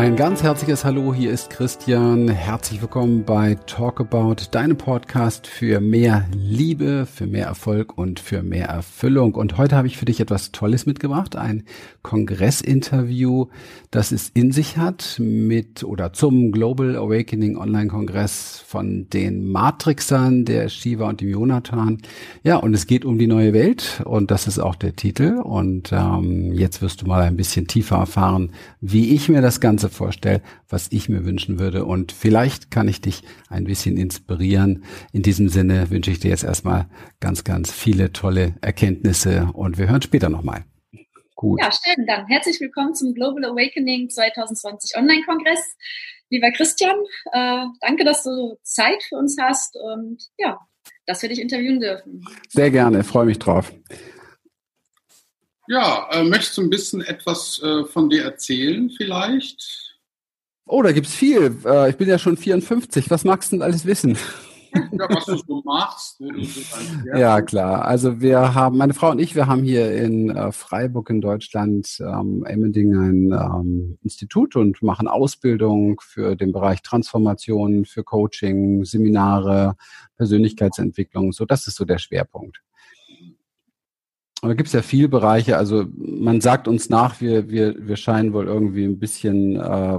Ein ganz herzliches Hallo, hier ist Christian. Herzlich willkommen bei Talk About, deinem Podcast für mehr Liebe, für mehr Erfolg und für mehr Erfüllung. Und heute habe ich für dich etwas Tolles mitgebracht, ein Kongressinterview, das es in sich hat mit oder zum Global Awakening Online Kongress von den Matrixern, der Shiva und dem Jonathan. Ja, und es geht um die neue Welt und das ist auch der Titel. Und ähm, jetzt wirst du mal ein bisschen tiefer erfahren, wie ich mir das Ganze vorstelle, was ich mir wünschen würde. Und vielleicht kann ich dich ein bisschen inspirieren. In diesem Sinne wünsche ich dir jetzt erstmal ganz, ganz viele tolle Erkenntnisse und wir hören später nochmal. Gut. Ja, schön. Dann herzlich willkommen zum Global Awakening 2020 Online-Kongress. Lieber Christian, äh, danke, dass du Zeit für uns hast und ja, dass wir dich interviewen dürfen. Sehr gerne, freue mich drauf. Ja, äh, möchtest du ein bisschen etwas äh, von dir erzählen vielleicht? Oh, da gibt's viel. Äh, ich bin ja schon 54. Was magst du denn alles wissen? Ja, was du so machst. Du so ja, klar. Also wir haben, meine Frau und ich, wir haben hier in äh, Freiburg in Deutschland, ähm, Emmending ein ähm, Institut und machen Ausbildung für den Bereich Transformation, für Coaching, Seminare, Persönlichkeitsentwicklung. So, das ist so der Schwerpunkt da gibt es ja viele Bereiche. Also man sagt uns nach, wir, wir, wir scheinen wohl irgendwie ein bisschen, äh,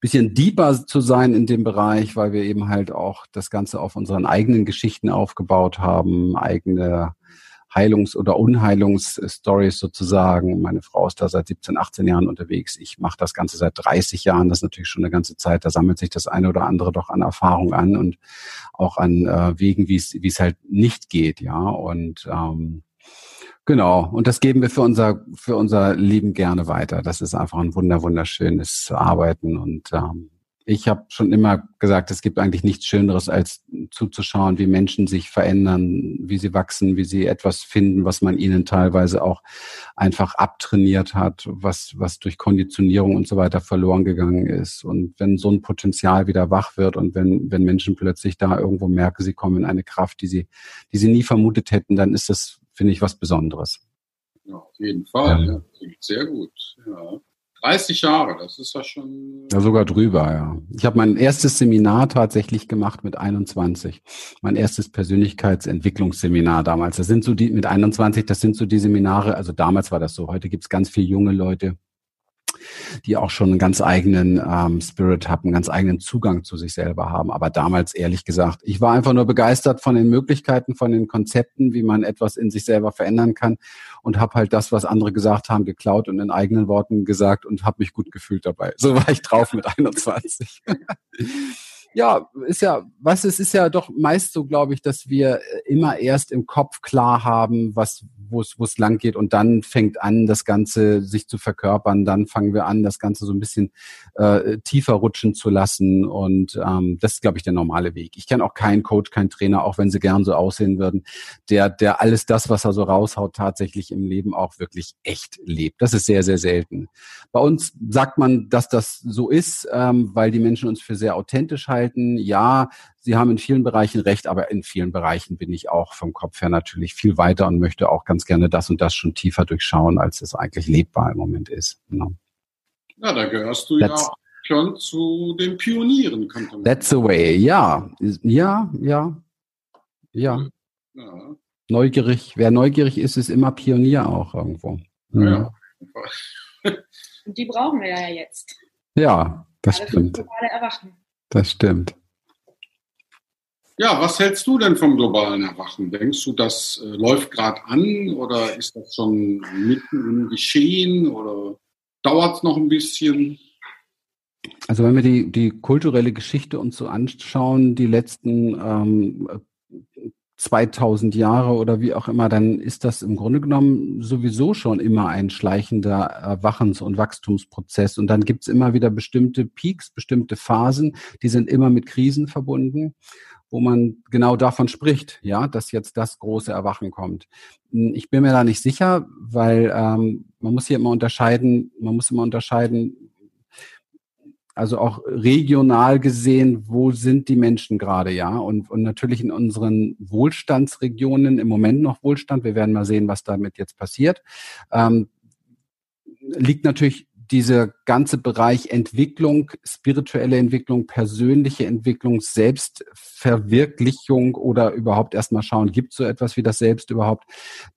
bisschen deeper zu sein in dem Bereich, weil wir eben halt auch das Ganze auf unseren eigenen Geschichten aufgebaut haben, eigene Heilungs- oder Unheilungsstories sozusagen. Meine Frau ist da seit 17, 18 Jahren unterwegs. Ich mache das Ganze seit 30 Jahren. Das ist natürlich schon eine ganze Zeit. Da sammelt sich das eine oder andere doch an Erfahrung an und auch an äh, Wegen, wie es halt nicht geht, ja. Und ähm, Genau, und das geben wir für unser, für unser Leben gerne weiter. Das ist einfach ein wunder, wunderschönes Arbeiten. Und ähm, ich habe schon immer gesagt, es gibt eigentlich nichts Schöneres, als zuzuschauen, wie Menschen sich verändern, wie sie wachsen, wie sie etwas finden, was man ihnen teilweise auch einfach abtrainiert hat, was, was durch Konditionierung und so weiter verloren gegangen ist. Und wenn so ein Potenzial wieder wach wird und wenn, wenn Menschen plötzlich da irgendwo merken, sie kommen in eine Kraft, die sie, die sie nie vermutet hätten, dann ist das finde ich was Besonderes. Ja, auf jeden Fall. Ja. Ja, sehr gut. Ja. 30 Jahre, das ist ja schon. Ja, sogar drüber, ja. Ich habe mein erstes Seminar tatsächlich gemacht mit 21. Mein erstes Persönlichkeitsentwicklungsseminar damals. Das sind so die, mit 21, das sind so die Seminare, also damals war das so. Heute gibt es ganz viele junge Leute, die auch schon einen ganz eigenen ähm, Spirit haben, einen ganz eigenen Zugang zu sich selber haben. Aber damals, ehrlich gesagt, ich war einfach nur begeistert von den Möglichkeiten, von den Konzepten, wie man etwas in sich selber verändern kann und habe halt das, was andere gesagt haben, geklaut und in eigenen Worten gesagt und habe mich gut gefühlt dabei. So war ich drauf mit 21. ja, ist ja, was es ist ja doch meist so, glaube ich, dass wir immer erst im Kopf klar haben, was wo es lang geht und dann fängt an, das Ganze sich zu verkörpern. Dann fangen wir an, das Ganze so ein bisschen äh, tiefer rutschen zu lassen und ähm, das ist, glaube ich, der normale Weg. Ich kenne auch keinen Coach, keinen Trainer, auch wenn sie gern so aussehen würden, der der alles das, was er so raushaut, tatsächlich im Leben auch wirklich echt lebt. Das ist sehr sehr selten. Bei uns sagt man, dass das so ist, ähm, weil die Menschen uns für sehr authentisch halten. Ja, Sie haben in vielen Bereichen recht, aber in vielen Bereichen bin ich auch vom Kopf her natürlich viel weiter und möchte auch ganz gerne das und das schon tiefer durchschauen, als es eigentlich lebbar im Moment ist. Genau. Ja, da gehörst du that's, ja schon zu den Pionieren, könnte man That's the way, ja. Ja, ja, ja. ja. Neugierig, wer neugierig ist, ist immer Pionier auch irgendwo. Ja. ja. Und die brauchen wir ja jetzt. Ja, das Alle stimmt. Das stimmt. Ja, was hältst du denn vom globalen Erwachen? Denkst du, das äh, läuft gerade an oder ist das schon mitten im Geschehen oder dauert es noch ein bisschen? Also wenn wir die, die kulturelle Geschichte uns so anschauen, die letzten ähm, 2000 Jahre oder wie auch immer, dann ist das im Grunde genommen sowieso schon immer ein schleichender Erwachens- und Wachstumsprozess. Und dann gibt's immer wieder bestimmte Peaks, bestimmte Phasen, die sind immer mit Krisen verbunden wo man genau davon spricht, ja, dass jetzt das große Erwachen kommt. Hm, ich bin mir da nicht sicher, weil ähm, man muss hier immer unterscheiden, man muss immer unterscheiden, also auch regional gesehen, wo sind die Menschen gerade, ja? Und, und natürlich in unseren Wohlstandsregionen im Moment noch Wohlstand. Wir werden mal sehen, was damit jetzt passiert. Ähm, liegt natürlich dieser ganze Bereich Entwicklung, spirituelle Entwicklung, persönliche Entwicklung, Selbstverwirklichung oder überhaupt erstmal schauen, gibt so etwas wie das Selbst überhaupt?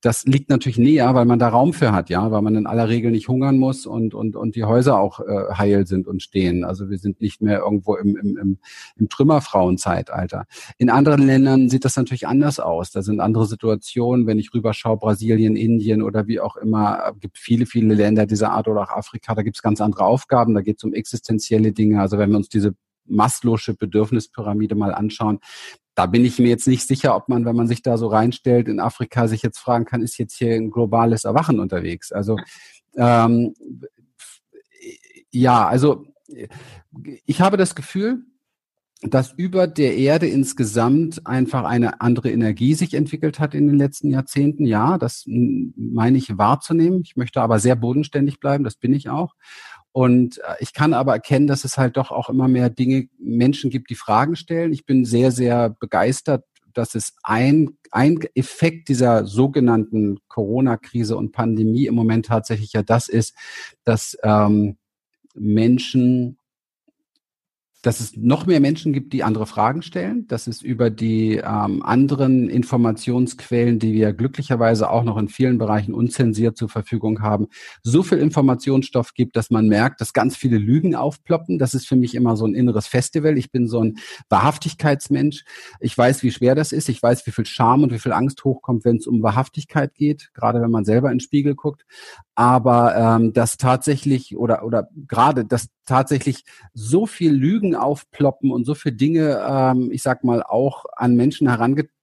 Das liegt natürlich näher, weil man da Raum für hat, ja, weil man in aller Regel nicht hungern muss und, und, und die Häuser auch äh, heil sind und stehen. Also wir sind nicht mehr irgendwo im, im, im, im Trümmerfrauenzeitalter. In anderen Ländern sieht das natürlich anders aus. Da sind andere Situationen, wenn ich rüberschaue, Brasilien, Indien oder wie auch immer, gibt viele, viele Länder dieser Art oder auch Afrika, da gibt es ganz andere Aufgaben, da geht es um existenzielle Dinge. Also wenn wir uns diese Maslow'sche Bedürfnispyramide mal anschauen, da bin ich mir jetzt nicht sicher, ob man, wenn man sich da so reinstellt, in Afrika sich jetzt fragen kann, ist jetzt hier ein globales Erwachen unterwegs? Also ähm, ja, also ich habe das Gefühl, dass über der Erde insgesamt einfach eine andere Energie sich entwickelt hat in den letzten Jahrzehnten. Ja, das meine ich wahrzunehmen. Ich möchte aber sehr bodenständig bleiben, das bin ich auch. Und äh, ich kann aber erkennen, dass es halt doch auch immer mehr Dinge, Menschen gibt, die Fragen stellen. Ich bin sehr, sehr begeistert, dass es ein, ein Effekt dieser sogenannten Corona-Krise und Pandemie im Moment tatsächlich ja das ist, dass ähm, Menschen dass es noch mehr Menschen gibt, die andere Fragen stellen, dass es über die ähm, anderen Informationsquellen, die wir glücklicherweise auch noch in vielen Bereichen unzensiert zur Verfügung haben, so viel Informationsstoff gibt, dass man merkt, dass ganz viele Lügen aufploppen. Das ist für mich immer so ein inneres Festival. Ich bin so ein Wahrhaftigkeitsmensch. Ich weiß, wie schwer das ist. Ich weiß, wie viel Scham und wie viel Angst hochkommt, wenn es um Wahrhaftigkeit geht, gerade wenn man selber in den Spiegel guckt. Aber ähm, dass tatsächlich oder oder gerade, dass tatsächlich so viel Lügen aufploppen und so viele Dinge, ähm, ich sag mal, auch an Menschen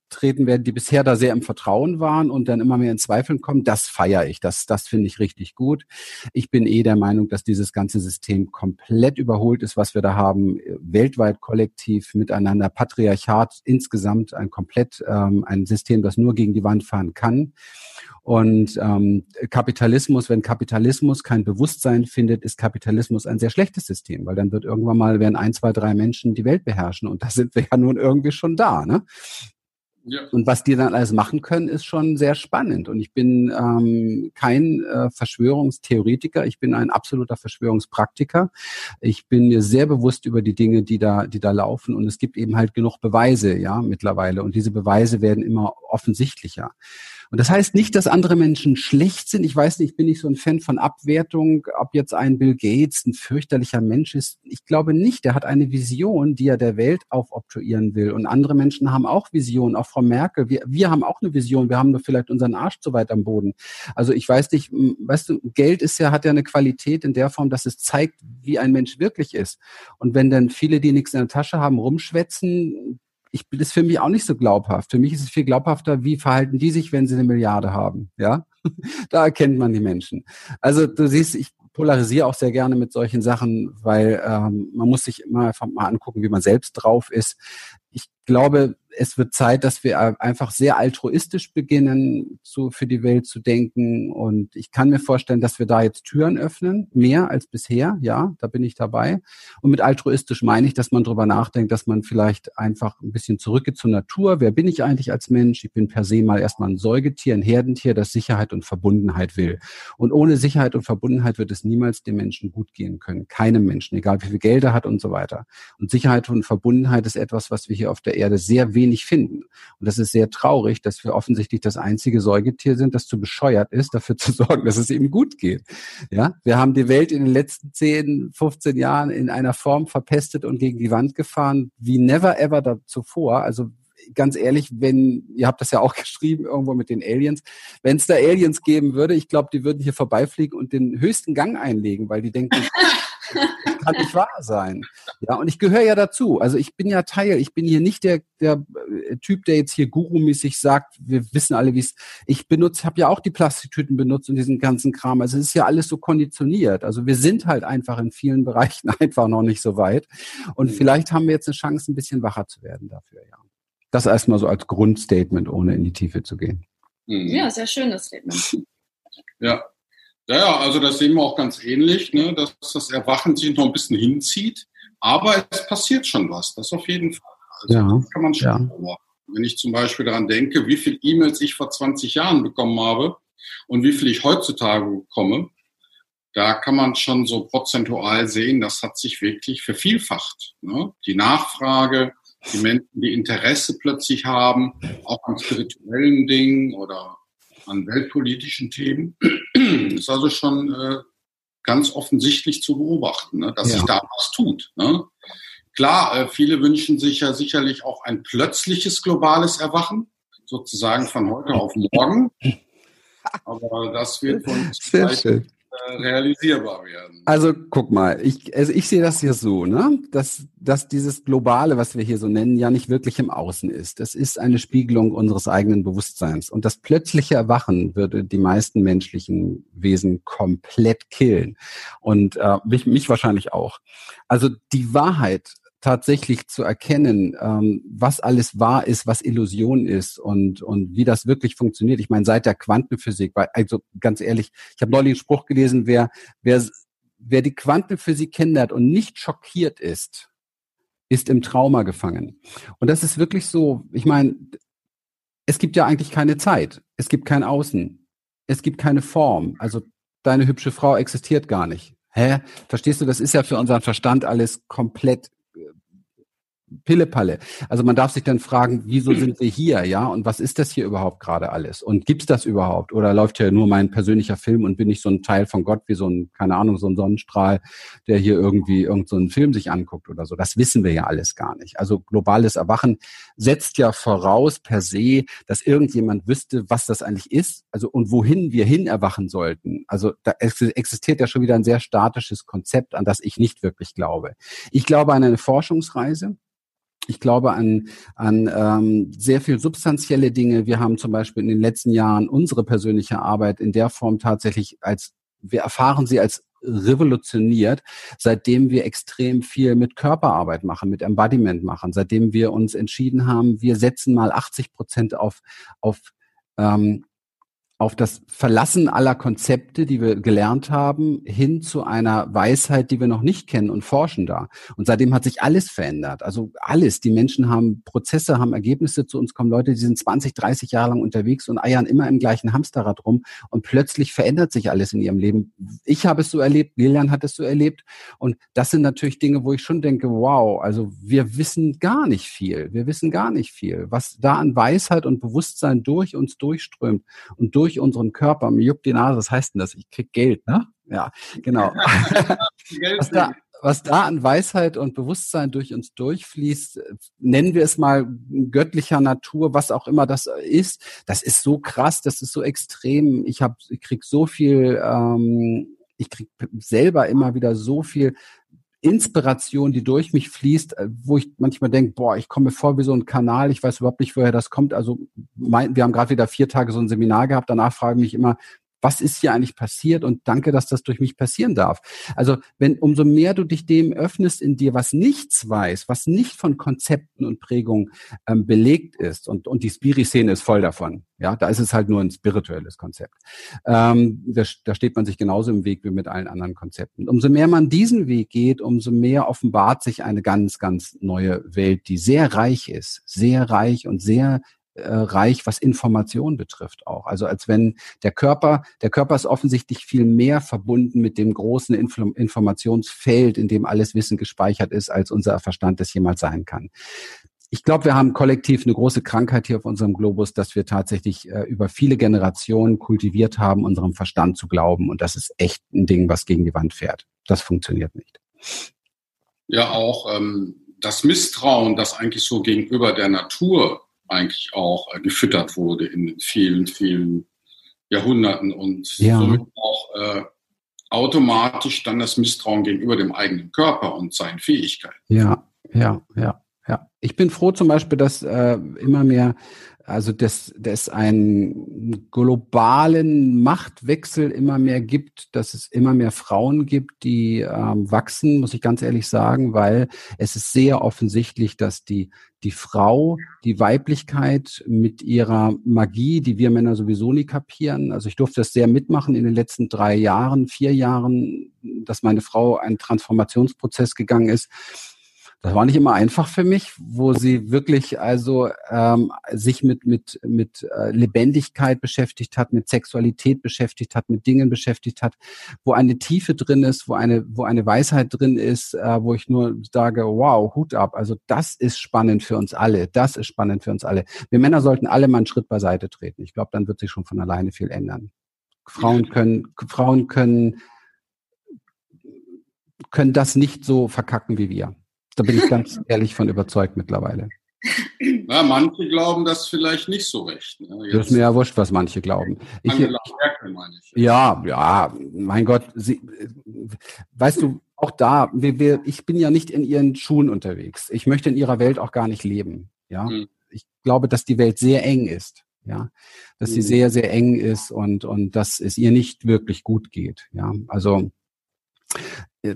herangetreten werden, die bisher da sehr im Vertrauen waren und dann immer mehr in Zweifeln kommen, das feiere ich. Das, das finde ich richtig gut. Ich bin eh der Meinung, dass dieses ganze System komplett überholt ist, was wir da haben, weltweit kollektiv miteinander, Patriarchat insgesamt ein komplett ähm, ein System, das nur gegen die Wand fahren kann. Und ähm, Kapitalismus, wenn Kapitalismus kein Bewusstsein findet, ist Kapitalismus ein sehr schlechtes System, weil dann wird irgendwann mal werden ein, zwei, drei Menschen die Welt beherrschen und da sind wir ja nun irgendwie schon da. Ne? Und was die dann alles machen können, ist schon sehr spannend. Und ich bin ähm, kein äh, Verschwörungstheoretiker, ich bin ein absoluter Verschwörungspraktiker. Ich bin mir sehr bewusst über die Dinge, die da, die da laufen. Und es gibt eben halt genug Beweise, ja, mittlerweile. Und diese Beweise werden immer offensichtlicher. Und das heißt nicht, dass andere Menschen schlecht sind. Ich weiß nicht, ich bin nicht so ein Fan von Abwertung, ob jetzt ein Bill Gates ein fürchterlicher Mensch ist. Ich glaube nicht. Der hat eine Vision, die er der Welt aufoktroyieren will. Und andere Menschen haben auch Visionen, auch Frau Merkel. Wir, wir haben auch eine Vision. Wir haben nur vielleicht unseren Arsch zu weit am Boden. Also ich weiß nicht, weißt du, Geld ist ja, hat ja eine Qualität in der Form, dass es zeigt, wie ein Mensch wirklich ist. Und wenn dann viele, die nichts in der Tasche haben, rumschwätzen, ich bin das für mich auch nicht so glaubhaft. Für mich ist es viel glaubhafter, wie verhalten die sich, wenn sie eine Milliarde haben. Ja, da erkennt man die Menschen. Also du siehst, ich polarisiere auch sehr gerne mit solchen Sachen, weil ähm, man muss sich immer einfach mal angucken, wie man selbst drauf ist. Ich glaube, es wird Zeit, dass wir einfach sehr altruistisch beginnen, zu, für die Welt zu denken. Und ich kann mir vorstellen, dass wir da jetzt Türen öffnen, mehr als bisher. Ja, da bin ich dabei. Und mit altruistisch meine ich, dass man drüber nachdenkt, dass man vielleicht einfach ein bisschen zurückgeht zur Natur. Wer bin ich eigentlich als Mensch? Ich bin per se mal erstmal ein Säugetier, ein Herdentier, das Sicherheit und Verbundenheit will. Und ohne Sicherheit und Verbundenheit wird es niemals dem Menschen gut gehen können. Keinem Menschen, egal wie viel Geld er hat und so weiter. Und Sicherheit und Verbundenheit ist etwas, was wir hier auf der Erde sehr wenig finden. Und das ist sehr traurig, dass wir offensichtlich das einzige Säugetier sind, das zu bescheuert ist, dafür zu sorgen, dass es ihm gut geht. Ja, wir haben die Welt in den letzten 10, 15 Jahren in einer Form verpestet und gegen die Wand gefahren, wie never ever da zuvor. Also ganz ehrlich, wenn, ihr habt das ja auch geschrieben irgendwo mit den Aliens, wenn es da Aliens geben würde, ich glaube, die würden hier vorbeifliegen und den höchsten Gang einlegen, weil die denken, kann nicht wahr sein. Ja, und ich gehöre ja dazu. Also ich bin ja Teil. Ich bin hier nicht der, der äh, Typ, der jetzt hier gurumäßig sagt, wir wissen alle, wie es. Ich benutze, habe ja auch die Plastiktüten benutzt und diesen ganzen Kram. Also es ist ja alles so konditioniert. Also wir sind halt einfach in vielen Bereichen einfach noch nicht so weit. Und mhm. vielleicht haben wir jetzt eine Chance, ein bisschen wacher zu werden dafür, ja. Das erstmal so als Grundstatement, ohne in die Tiefe zu gehen. Mhm. Ja, sehr schönes Statement. Ja, ja, ja, also das sehen wir auch ganz ähnlich, ne, dass das Erwachen sich noch ein bisschen hinzieht. Aber es passiert schon was, das auf jeden Fall. Also ja, das kann man schon ja. beobachten. Wenn ich zum Beispiel daran denke, wie viele E-Mails ich vor 20 Jahren bekommen habe und wie viel ich heutzutage bekomme, da kann man schon so prozentual sehen, das hat sich wirklich vervielfacht. Ne? Die Nachfrage, die Menschen, die Interesse plötzlich haben, auch an spirituellen Dingen oder an weltpolitischen Themen, ist also schon äh, ganz offensichtlich zu beobachten, ne? dass ja. sich da was tut. Ne? Klar, äh, viele wünschen sich ja sicherlich auch ein plötzliches globales Erwachen, sozusagen von heute auf morgen. Aber das wird von uns Sehr schön. Äh, realisierbar werden. Also guck mal, ich, also ich sehe das hier so, ne? dass, dass dieses Globale, was wir hier so nennen, ja nicht wirklich im Außen ist. Das ist eine Spiegelung unseres eigenen Bewusstseins. Und das plötzliche Erwachen würde die meisten menschlichen Wesen komplett killen. Und äh, mich, mich wahrscheinlich auch. Also die Wahrheit tatsächlich zu erkennen, ähm, was alles wahr ist, was Illusion ist und, und wie das wirklich funktioniert. Ich meine, seit der Quantenphysik, weil, also ganz ehrlich, ich habe neulich einen Spruch gelesen, wer, wer, wer die Quantenphysik kennenlernt und nicht schockiert ist, ist im Trauma gefangen. Und das ist wirklich so, ich meine, es gibt ja eigentlich keine Zeit, es gibt kein Außen, es gibt keine Form. Also deine hübsche Frau existiert gar nicht. Hä? Verstehst du, das ist ja für unseren Verstand alles komplett Pillepalle. Also man darf sich dann fragen, wieso sind wir hier, ja? Und was ist das hier überhaupt gerade alles? Und gibt's das überhaupt? Oder läuft hier nur mein persönlicher Film und bin ich so ein Teil von Gott wie so ein, keine Ahnung, so ein Sonnenstrahl, der hier irgendwie irgendeinen so Film sich anguckt oder so? Das wissen wir ja alles gar nicht. Also globales Erwachen setzt ja voraus per se, dass irgendjemand wüsste, was das eigentlich ist, also und wohin wir hin erwachen sollten. Also da existiert ja schon wieder ein sehr statisches Konzept, an das ich nicht wirklich glaube. Ich glaube an eine Forschungsreise ich glaube an, an ähm, sehr viel substanzielle Dinge. Wir haben zum Beispiel in den letzten Jahren unsere persönliche Arbeit in der Form tatsächlich als, wir erfahren sie als revolutioniert, seitdem wir extrem viel mit Körperarbeit machen, mit Embodiment machen, seitdem wir uns entschieden haben, wir setzen mal 80 Prozent auf, auf ähm, auf das Verlassen aller Konzepte, die wir gelernt haben, hin zu einer Weisheit, die wir noch nicht kennen und forschen da. Und seitdem hat sich alles verändert. Also alles. Die Menschen haben Prozesse, haben Ergebnisse zu uns kommen Leute, die sind 20, 30 Jahre lang unterwegs und eiern immer im gleichen Hamsterrad rum und plötzlich verändert sich alles in ihrem Leben. Ich habe es so erlebt, Lilian hat es so erlebt und das sind natürlich Dinge, wo ich schon denke, wow, also wir wissen gar nicht viel. Wir wissen gar nicht viel. Was da an Weisheit und Bewusstsein durch uns durchströmt und durch durch unseren Körper. Mir juckt die Nase, was heißt denn das? Ich krieg Geld, ne? Ja, genau. was, da, was da an Weisheit und Bewusstsein durch uns durchfließt, nennen wir es mal göttlicher Natur, was auch immer das ist, das ist so krass, das ist so extrem. Ich habe, ich krieg so viel, ähm, ich krieg selber immer wieder so viel Inspiration, die durch mich fließt, äh, wo ich manchmal denke, boah, ich komme vor wie so ein Kanal, ich weiß überhaupt nicht, woher das kommt. Also mein, wir haben gerade wieder vier Tage so ein Seminar gehabt, danach frage ich mich immer, was ist hier eigentlich passiert und danke, dass das durch mich passieren darf. Also wenn umso mehr du dich dem öffnest in dir, was nichts weiß, was nicht von Konzepten und Prägungen ähm, belegt ist und, und die Spiri-Szene ist voll davon. Ja, da ist es halt nur ein spirituelles Konzept. Ähm, da, da steht man sich genauso im Weg wie mit allen anderen Konzepten. Umso mehr man diesen Weg geht, umso mehr offenbart sich eine ganz, ganz neue Welt, die sehr reich ist, sehr reich und sehr äh, reich, was Information betrifft auch. Also als wenn der Körper, der Körper ist offensichtlich viel mehr verbunden mit dem großen Infl Informationsfeld, in dem alles Wissen gespeichert ist, als unser Verstand es jemals sein kann. Ich glaube, wir haben kollektiv eine große Krankheit hier auf unserem Globus, dass wir tatsächlich äh, über viele Generationen kultiviert haben, unserem Verstand zu glauben. Und das ist echt ein Ding, was gegen die Wand fährt. Das funktioniert nicht. Ja, auch ähm, das Misstrauen, das eigentlich so gegenüber der Natur eigentlich auch äh, gefüttert wurde in vielen, vielen Jahrhunderten und ja. somit auch äh, automatisch dann das Misstrauen gegenüber dem eigenen Körper und seinen Fähigkeiten. Ja, ja, ja, ja. Ich bin froh zum Beispiel, dass äh, immer mehr also dass dass einen globalen Machtwechsel immer mehr gibt, dass es immer mehr Frauen gibt, die ähm, wachsen, muss ich ganz ehrlich sagen, weil es ist sehr offensichtlich, dass die die Frau, die Weiblichkeit mit ihrer Magie, die wir Männer sowieso nie kapieren. Also ich durfte das sehr mitmachen in den letzten drei Jahren, vier Jahren, dass meine Frau einen Transformationsprozess gegangen ist Das war nicht immer einfach für mich, wo sie wirklich also ähm, sich mit mit mit äh, Lebendigkeit beschäftigt hat, mit Sexualität beschäftigt hat, mit Dingen beschäftigt hat, wo eine Tiefe drin ist, wo eine wo eine Weisheit drin ist, äh, wo ich nur sage, wow, Hut ab. Also das ist spannend für uns alle. Das ist spannend für uns alle. Wir Männer sollten alle mal einen Schritt beiseite treten. Ich glaube, dann wird sich schon von alleine viel ändern. Frauen können Frauen können können das nicht so verkacken wie wir. Da bin ich ganz ehrlich von überzeugt mittlerweile. Na, manche glauben das vielleicht nicht so recht. Ne? das ist mir ja wurscht, was manche glauben. Ich, Angela Merkel meine ich. Ja, ja, mein Gott. Sie, weißt du, auch da, wir, wir, ich bin ja nicht in ihren Schuhen unterwegs. Ich möchte in ihrer Welt auch gar nicht leben. Ja, hm. ich glaube, dass die Welt sehr eng ist. Ja, dass sie hm. sehr, sehr eng ist und, und dass es ihr nicht wirklich gut geht. Ja, also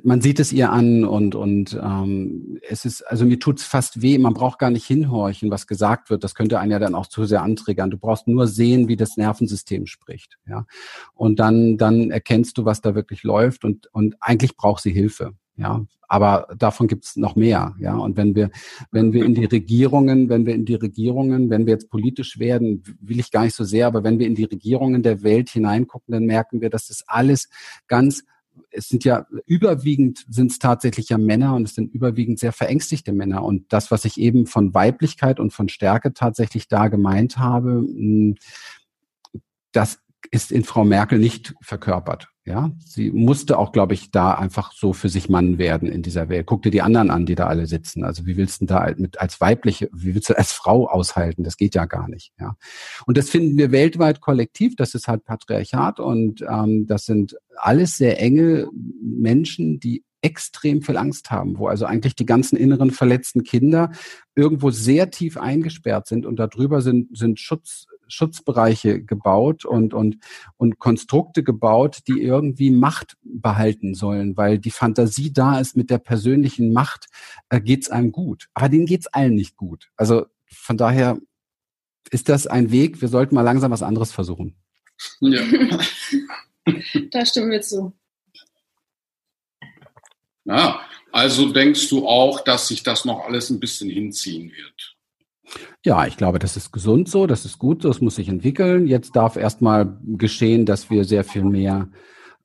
man sieht es ihr an und und ähm, es ist also mir tut's fast weh. Man braucht gar nicht hinhorchen, was gesagt wird. Das könnte einen ja dann auch zu sehr antriggern. Du brauchst nur sehen, wie das Nervensystem spricht, ja. Und dann dann erkennst du, was da wirklich läuft und und eigentlich braucht sie Hilfe, ja. Aber davon gibt's noch mehr, ja. Und wenn wir wenn wir in die Regierungen, wenn wir in die Regierungen, wenn wir jetzt politisch werden, will ich gar nicht so sehr, aber wenn wir in die Regierungen der Welt hineingucken, dann merken wir, dass das alles ganz es sind ja überwiegend sind es tatsächlich ja Männer und es sind überwiegend sehr verängstigte Männer. Und das, was ich eben von Weiblichkeit und von Stärke tatsächlich da gemeint habe, hm, das ist in Frau Merkel nicht verkörpert. Ja, sie musste auch, glaube ich, da einfach so für sich Mann werden in dieser Welt. Guck dir die anderen an, die da alle sitzen. Also wie willst du da mit als weibliche, wie willst du als Frau aushalten? Das geht ja gar nicht. Ja, und das finden wir weltweit kollektiv. Das ist halt Patriarchat und ähm, das sind alles sehr enge Menschen, die extrem viel Angst haben, wo also eigentlich die ganzen inneren verletzten Kinder irgendwo sehr tief eingesperrt sind und darüber sind, sind Schutz, Schutzbereiche gebaut und, und, und Konstrukte gebaut, die irgendwie Macht behalten sollen, weil die Fantasie da ist, mit der persönlichen Macht äh, geht's einem gut. Aber denen geht's allen nicht gut. Also von daher ist das ein Weg, wir sollten mal langsam was anderes versuchen. Ja. da stimmen wir zu. Ja, also denkst du auch, dass sich das noch alles ein bisschen hinziehen wird? Ja, ich glaube, das ist gesund so, das ist gut so, es muss sich entwickeln. Jetzt darf erstmal geschehen, dass wir sehr viel mehr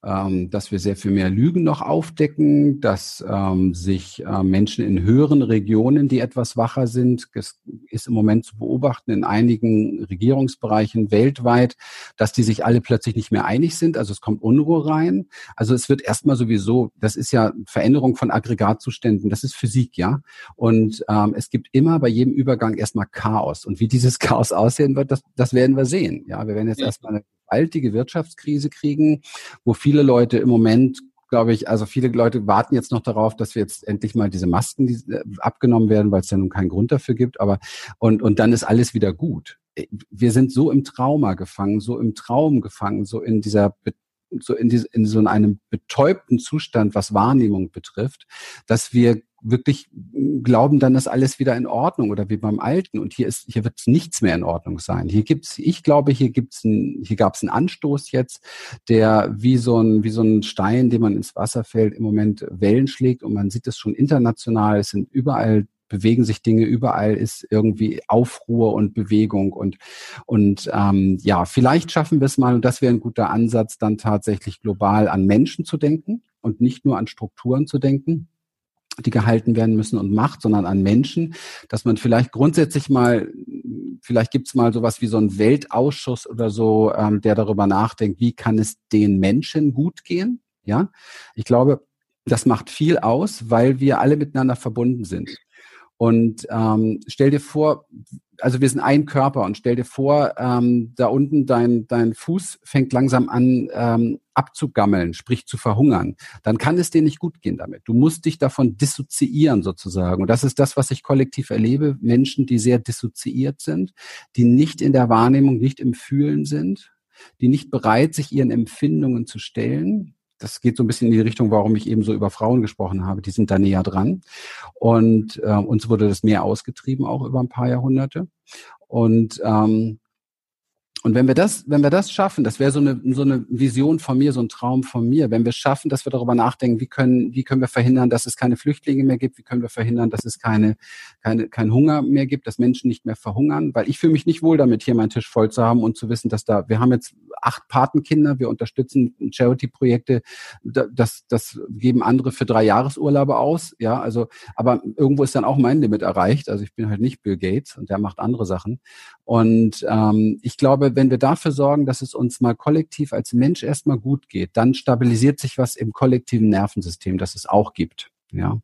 ähm, dass wir sehr viel mehr Lügen noch aufdecken, dass ähm, sich äh, Menschen in höheren Regionen, die etwas wacher sind, es ist im Moment zu beobachten in einigen Regierungsbereichen weltweit, dass die sich alle plötzlich nicht mehr einig sind. Also es kommt Unruhe rein. Also es wird erstmal sowieso, das ist ja Veränderung von Aggregatzuständen, das ist Physik, ja. Und ähm, es gibt immer bei jedem Übergang erstmal Chaos. Und wie dieses Chaos aussehen wird, das, das werden wir sehen. Ja, wir werden jetzt ja. erstmal eine gewaltige Wirtschaftskrise kriegen, wo viele Leute im Moment glaube ich, also viele Leute warten jetzt noch darauf, dass wir jetzt endlich mal diese Masken die, äh, abgenommen werden, weil es ja nun keinen Grund dafür gibt. Aber und und dann ist alles wieder gut. Wir sind so im Trauma gefangen, so im Traum gefangen, so in dieser so in, diese, in so einem betäubten Zustand, was Wahrnehmung betrifft, dass wir wirklich glauben, dann ist alles wieder in Ordnung oder wie beim Alten. Und hier ist, hier wird nichts mehr in Ordnung sein. Hier gibt's, ich glaube, hier gibt's ein, hier gab's einen Anstoß jetzt, der wie so ein, wie so ein Stein, den man ins Wasser fällt, im Moment Wellen schlägt. Und man sieht es schon international. Es sind überall bewegen sich Dinge, überall ist irgendwie Aufruhr und Bewegung und und ähm, ja, vielleicht schaffen wir es mal und das wäre ein guter Ansatz, dann tatsächlich global an Menschen zu denken und nicht nur an Strukturen zu denken die gehalten werden müssen und Macht, sondern an Menschen, dass man vielleicht grundsätzlich mal, vielleicht gibt's mal sowas wie so einen Weltausschuss oder so, ähm, der darüber nachdenkt, wie kann es den Menschen gut gehen? Ja, ich glaube, das macht viel aus, weil wir alle miteinander verbunden sind. Und ähm, stell dir vor, also wir sind ein Körper und stell dir vor, ähm, da unten dein, dein Fuß fängt langsam an ähm, abzugammeln, sprich zu verhungern, dann kann es dir nicht gut gehen damit. Du musst dich davon dissoziieren sozusagen. Und das ist das, was ich kollektiv erlebe. Menschen, die sehr dissoziiert sind, die nicht in der Wahrnehmung, nicht im Fühlen sind, die nicht bereit, sich ihren Empfindungen zu stellen, das geht so ein bisschen in die Richtung, warum ich eben so über Frauen gesprochen habe. Die sind da näher dran. Und äh, uns wurde das mehr ausgetrieben, auch über ein paar Jahrhunderte. Und ähm, und wenn wir das, wenn wir das schaffen, das wäre so eine, so eine Vision von mir, so ein Traum von mir, wenn wir schaffen, dass wir darüber nachdenken, wie können, wie können wir verhindern, dass es keine Flüchtlinge mehr gibt, wie können wir verhindern, dass es keine, keine, kein Hunger mehr gibt, dass Menschen nicht mehr verhungern, weil ich fühle mich nicht wohl damit, hier meinen Tisch voll zu haben und zu wissen, dass da, wir haben jetzt acht Patenkinder, wir unterstützen Charity-Projekte, das, das geben andere für drei Jahresurlaube aus, ja, also, aber irgendwo ist dann auch mein Limit erreicht, also ich bin halt nicht Bill Gates und der macht andere Sachen. Und ähm, ich glaube, wenn wir dafür sorgen, dass es uns mal kollektiv als Mensch erstmal gut geht, dann stabilisiert sich was im kollektiven Nervensystem, das es auch gibt. Ja.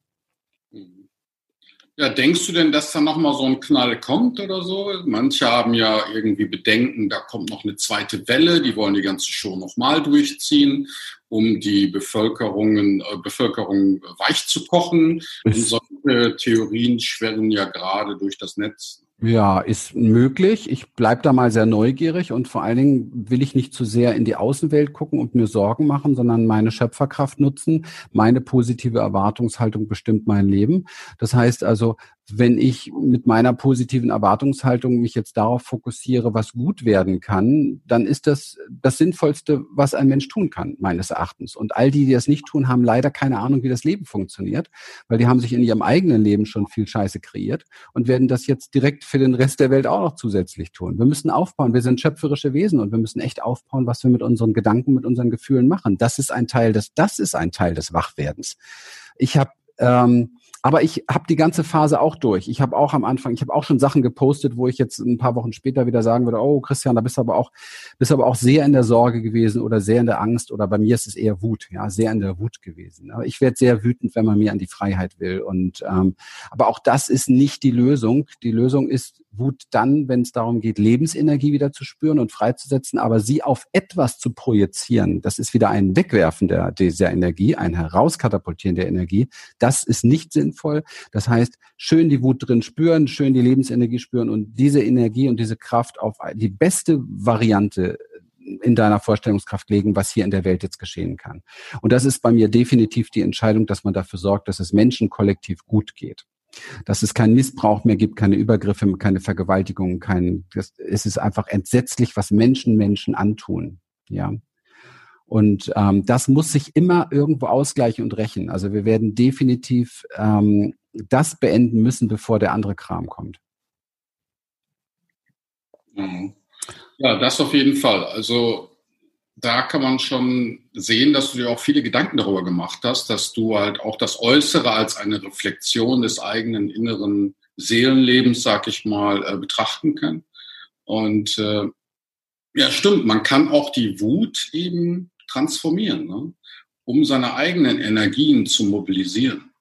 Ja, denkst du denn, dass da nochmal so ein Knall kommt oder so? Manche haben ja irgendwie Bedenken, da kommt noch eine zweite Welle, die wollen die ganze Show nochmal durchziehen, um die Bevölkerungen, äh, Bevölkerung weich zu kochen. Und solche Theorien schwirren ja gerade durch das Netz. Ja, ist möglich. Ich bleib da mal sehr neugierig und vor allen Dingen will ich nicht zu sehr in die Außenwelt gucken und mir Sorgen machen, sondern meine Schöpferkraft nutzen. Meine positive Erwartungshaltung bestimmt mein Leben. Das heißt also, wenn ich mit meiner positiven Erwartungshaltung mich jetzt darauf fokussiere, was gut werden kann, dann ist das das Sinnvollste, was ein Mensch tun kann, meines Erachtens. Und all die, die das nicht tun, haben leider keine Ahnung, wie das Leben funktioniert, weil die haben sich in ihrem eigenen Leben schon viel Scheiße kreiert und werden das jetzt direkt für den Rest der Welt auch noch zusätzlich tun. Wir müssen aufbauen. Wir sind schöpferische Wesen und wir müssen echt aufbauen, was wir mit unseren Gedanken, mit unseren Gefühlen machen. Das ist ein Teil des, das ist ein Teil des Wachwerdens. Ich habe ähm, aber ich habe die ganze Phase auch durch. Ich habe auch am Anfang, ich habe auch schon Sachen gepostet, wo ich jetzt ein paar Wochen später wieder sagen würde, oh Christian, da bist du aber auch, bist aber auch sehr in der Sorge gewesen oder sehr in der Angst oder bei mir ist es eher Wut, ja, sehr in der Wut gewesen. Aber ich werde sehr wütend, wenn man mir an die Freiheit will. Und ähm, aber auch das ist nicht die Lösung. Die Lösung ist Wut dann, wenn es darum geht, Lebensenergie wieder zu spüren und freizusetzen, aber sie auf etwas zu projizieren, das ist wieder ein Wegwerfen der, dieser Energie, ein Herauskatapultieren der Energie. Das ist nicht sinnvoll. Das heißt, schön die Wut drin spüren, schön die Lebensenergie spüren und diese Energie und diese Kraft auf die beste Variante in deiner Vorstellungskraft legen, was hier in der Welt jetzt geschehen kann. Und das ist bei mir definitiv die Entscheidung, dass man dafür sorgt, dass es Menschen kollektiv gut geht dass es keinen Missbrauch mehr gibt, keine Übergriffe, keine Vergewaltigungen, kein, es ist einfach entsetzlich, was Menschen Menschen antun, ja. Und ähm, das muss sich immer irgendwo ausgleichen und rächen. Also wir werden definitiv ähm, das beenden müssen, bevor der andere Kram kommt. Mhm. Ja, das auf jeden Fall. Also da kann man schon sehen, dass du dir auch viele Gedanken darüber gemacht hast, dass du halt auch das Äußere als eine Reflexion des eigenen inneren Seelenlebens, sag ich mal, äh, betrachten kann. Und äh, ja, stimmt, man kann auch die Wut eben transformieren, ne? um seine eigenen Energien zu mobilisieren.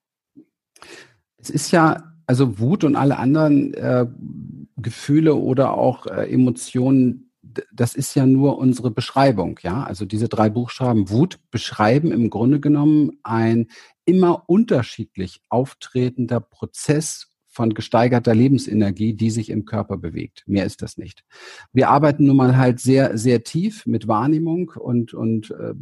Es ist ja, also Wut und alle anderen äh, Gefühle oder auch äh, Emotionen, das ist ja nur unsere Beschreibung, ja. Also diese drei Buchstaben Wut beschreiben im Grunde genommen ein immer unterschiedlich auftretender Prozess von gesteigerter Lebensenergie, die sich im Körper bewegt. Mehr ist das nicht. Wir arbeiten nun mal halt sehr, sehr tief mit Wahrnehmung und, und äh,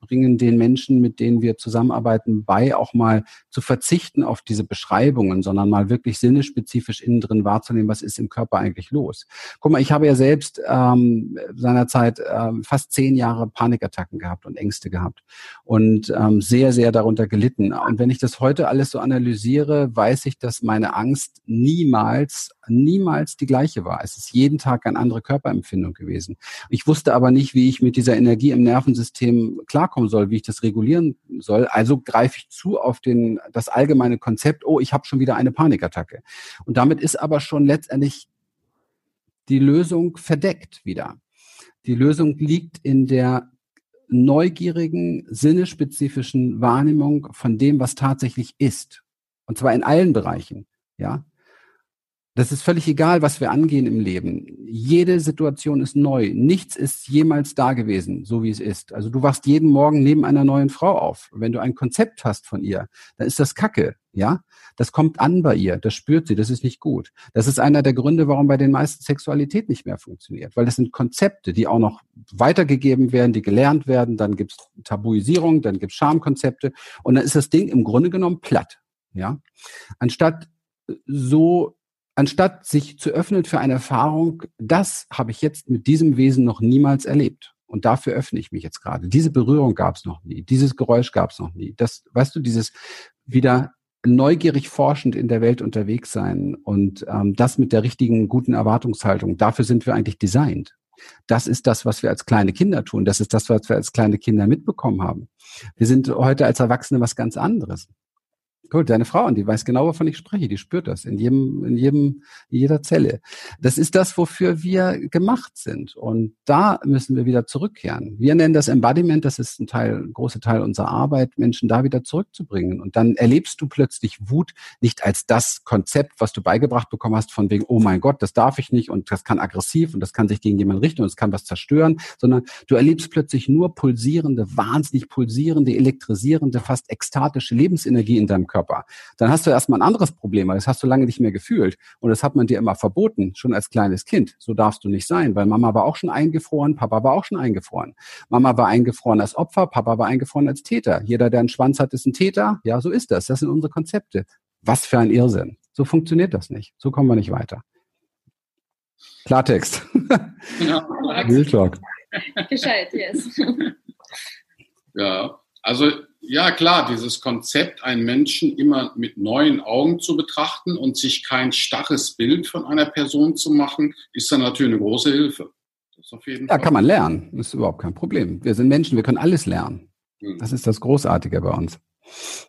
bringen den Menschen, mit denen wir zusammenarbeiten, bei, auch mal zu verzichten auf diese Beschreibungen, sondern mal wirklich sinnespezifisch innen drin wahrzunehmen, was ist im Körper eigentlich los. Guck mal, ich habe ja selbst ähm, seinerzeit äh, fast zehn Jahre Panikattacken gehabt und Ängste gehabt und ähm, sehr, sehr darunter gelitten. Und wenn ich das heute alles so analysiere, weiß ich, dass meine Angst Angst niemals, niemals die gleiche war. Es ist jeden Tag eine andere Körperempfindung gewesen. Ich wusste aber nicht, wie ich mit dieser Energie im Nervensystem klarkommen soll, wie ich das regulieren soll. Also greife ich zu auf den, das allgemeine Konzept, oh, ich habe schon wieder eine Panikattacke. Und damit ist aber schon letztendlich die Lösung verdeckt wieder. Die Lösung liegt in der neugierigen, sinnespezifischen Wahrnehmung von dem, was tatsächlich ist. Und zwar in allen Bereichen. Ja. Das ist völlig egal, was wir angehen im Leben. Jede Situation ist neu. Nichts ist jemals da gewesen, so wie es ist. Also du wachst jeden Morgen neben einer neuen Frau auf. Wenn du ein Konzept hast von ihr, dann ist das Kacke, ja? Das kommt an bei ihr, das spürt sie, das ist nicht gut. Das ist einer der Gründe, warum bei den meisten Sexualität nicht mehr funktioniert. Weil das sind Konzepte, die auch noch weitergegeben werden, die gelernt werden, dann gibt's Tabuisierung, dann gibt's Schamkonzepte und dann ist das Ding im Grunde genommen platt, ja? Anstatt so anstatt sich zu öffnen für eine Erfahrung, das habe ich jetzt mit diesem Wesen noch niemals erlebt. Und dafür öffne ich mich jetzt gerade. Diese Berührung gab es noch nie. Dieses Geräusch gab es noch nie. Das, weißt du, dieses wieder neugierig forschend in der Welt unterwegs sein und ähm, das mit der richtigen guten Erwartungshaltung. Dafür sind wir eigentlich designt. Das ist das, was wir als kleine Kinder tun. Das ist das, was wir als kleine Kinder mitbekommen haben. Wir sind heute als Erwachsene was ganz anderes. Gut, deine Frau, und die weiß genau, wovon ich spreche, die spürt das in jedem, in jedem, in jeder Zelle. Das ist das, wofür wir gemacht sind. Und da müssen wir wieder zurückkehren. Wir nennen das Embodiment, das ist ein Teil, ein großer Teil unserer Arbeit, Menschen da wieder zurückzubringen. Und dann erlebst du plötzlich Wut nicht als das Konzept, was du beigebracht bekommen hast, von wegen, oh mein Gott, das darf ich nicht und das kann aggressiv und das kann sich gegen jemanden richten und es kann was zerstören, sondern du erlebst plötzlich nur pulsierende, wahnsinnig pulsierende, elektrisierende, fast ekstatische Lebensenergie in deinem Körper. Dann hast du erstmal ein anderes Problem, weil das hast du lange nicht mehr gefühlt. Und das hat man dir immer verboten, schon als kleines Kind. So darfst du nicht sein, weil Mama war auch schon eingefroren, Papa war auch schon eingefroren. Mama war eingefroren als Opfer, Papa war eingefroren als Täter. Jeder, der einen Schwanz hat, ist ein Täter. Ja, so ist das. Das sind unsere Konzepte. Was für ein Irrsinn. So funktioniert das nicht. So kommen wir nicht weiter. Klartext. Ja, Real Talk. Gescheit, yes. Ja, also ja, klar, dieses Konzept, einen Menschen immer mit neuen Augen zu betrachten und sich kein starres Bild von einer Person zu machen, ist dann natürlich eine große Hilfe. Das auf jeden ja, Fall. kann man lernen. Das ist überhaupt kein Problem. Wir sind Menschen, wir können alles lernen. Hm. Das ist das Großartige bei uns.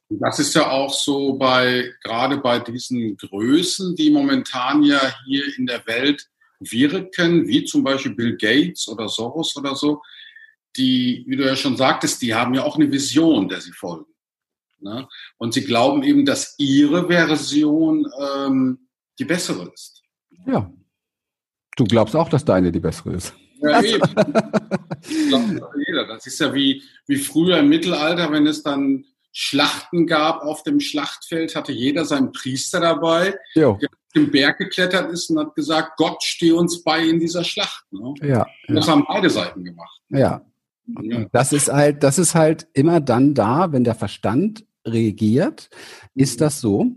Das ist ja auch so bei, gerade bei diesen Größen, die momentan ja hier in der Welt wirken, wie zum Beispiel Bill Gates oder Soros oder so die, wie du ja schon sagtest, die haben ja auch eine Vision, der sie folgen. Ne? Und sie glauben eben, dass ihre Version ähm, die bessere ist. Ja. Du glaubst auch, dass deine die bessere ist. Ja, eben. jeder. Das ist ja wie, wie früher im Mittelalter, wenn es dann Schlachten gab auf dem Schlachtfeld, hatte jeder seinen Priester dabei, jo. der auf den Berg geklettert ist und hat gesagt, Gott stehe uns bei in dieser Schlacht. Ne? Ja, das ja. haben beide Seiten gemacht. Ja, das ist halt, das ist halt immer dann da, wenn der Verstand regiert, ist das so.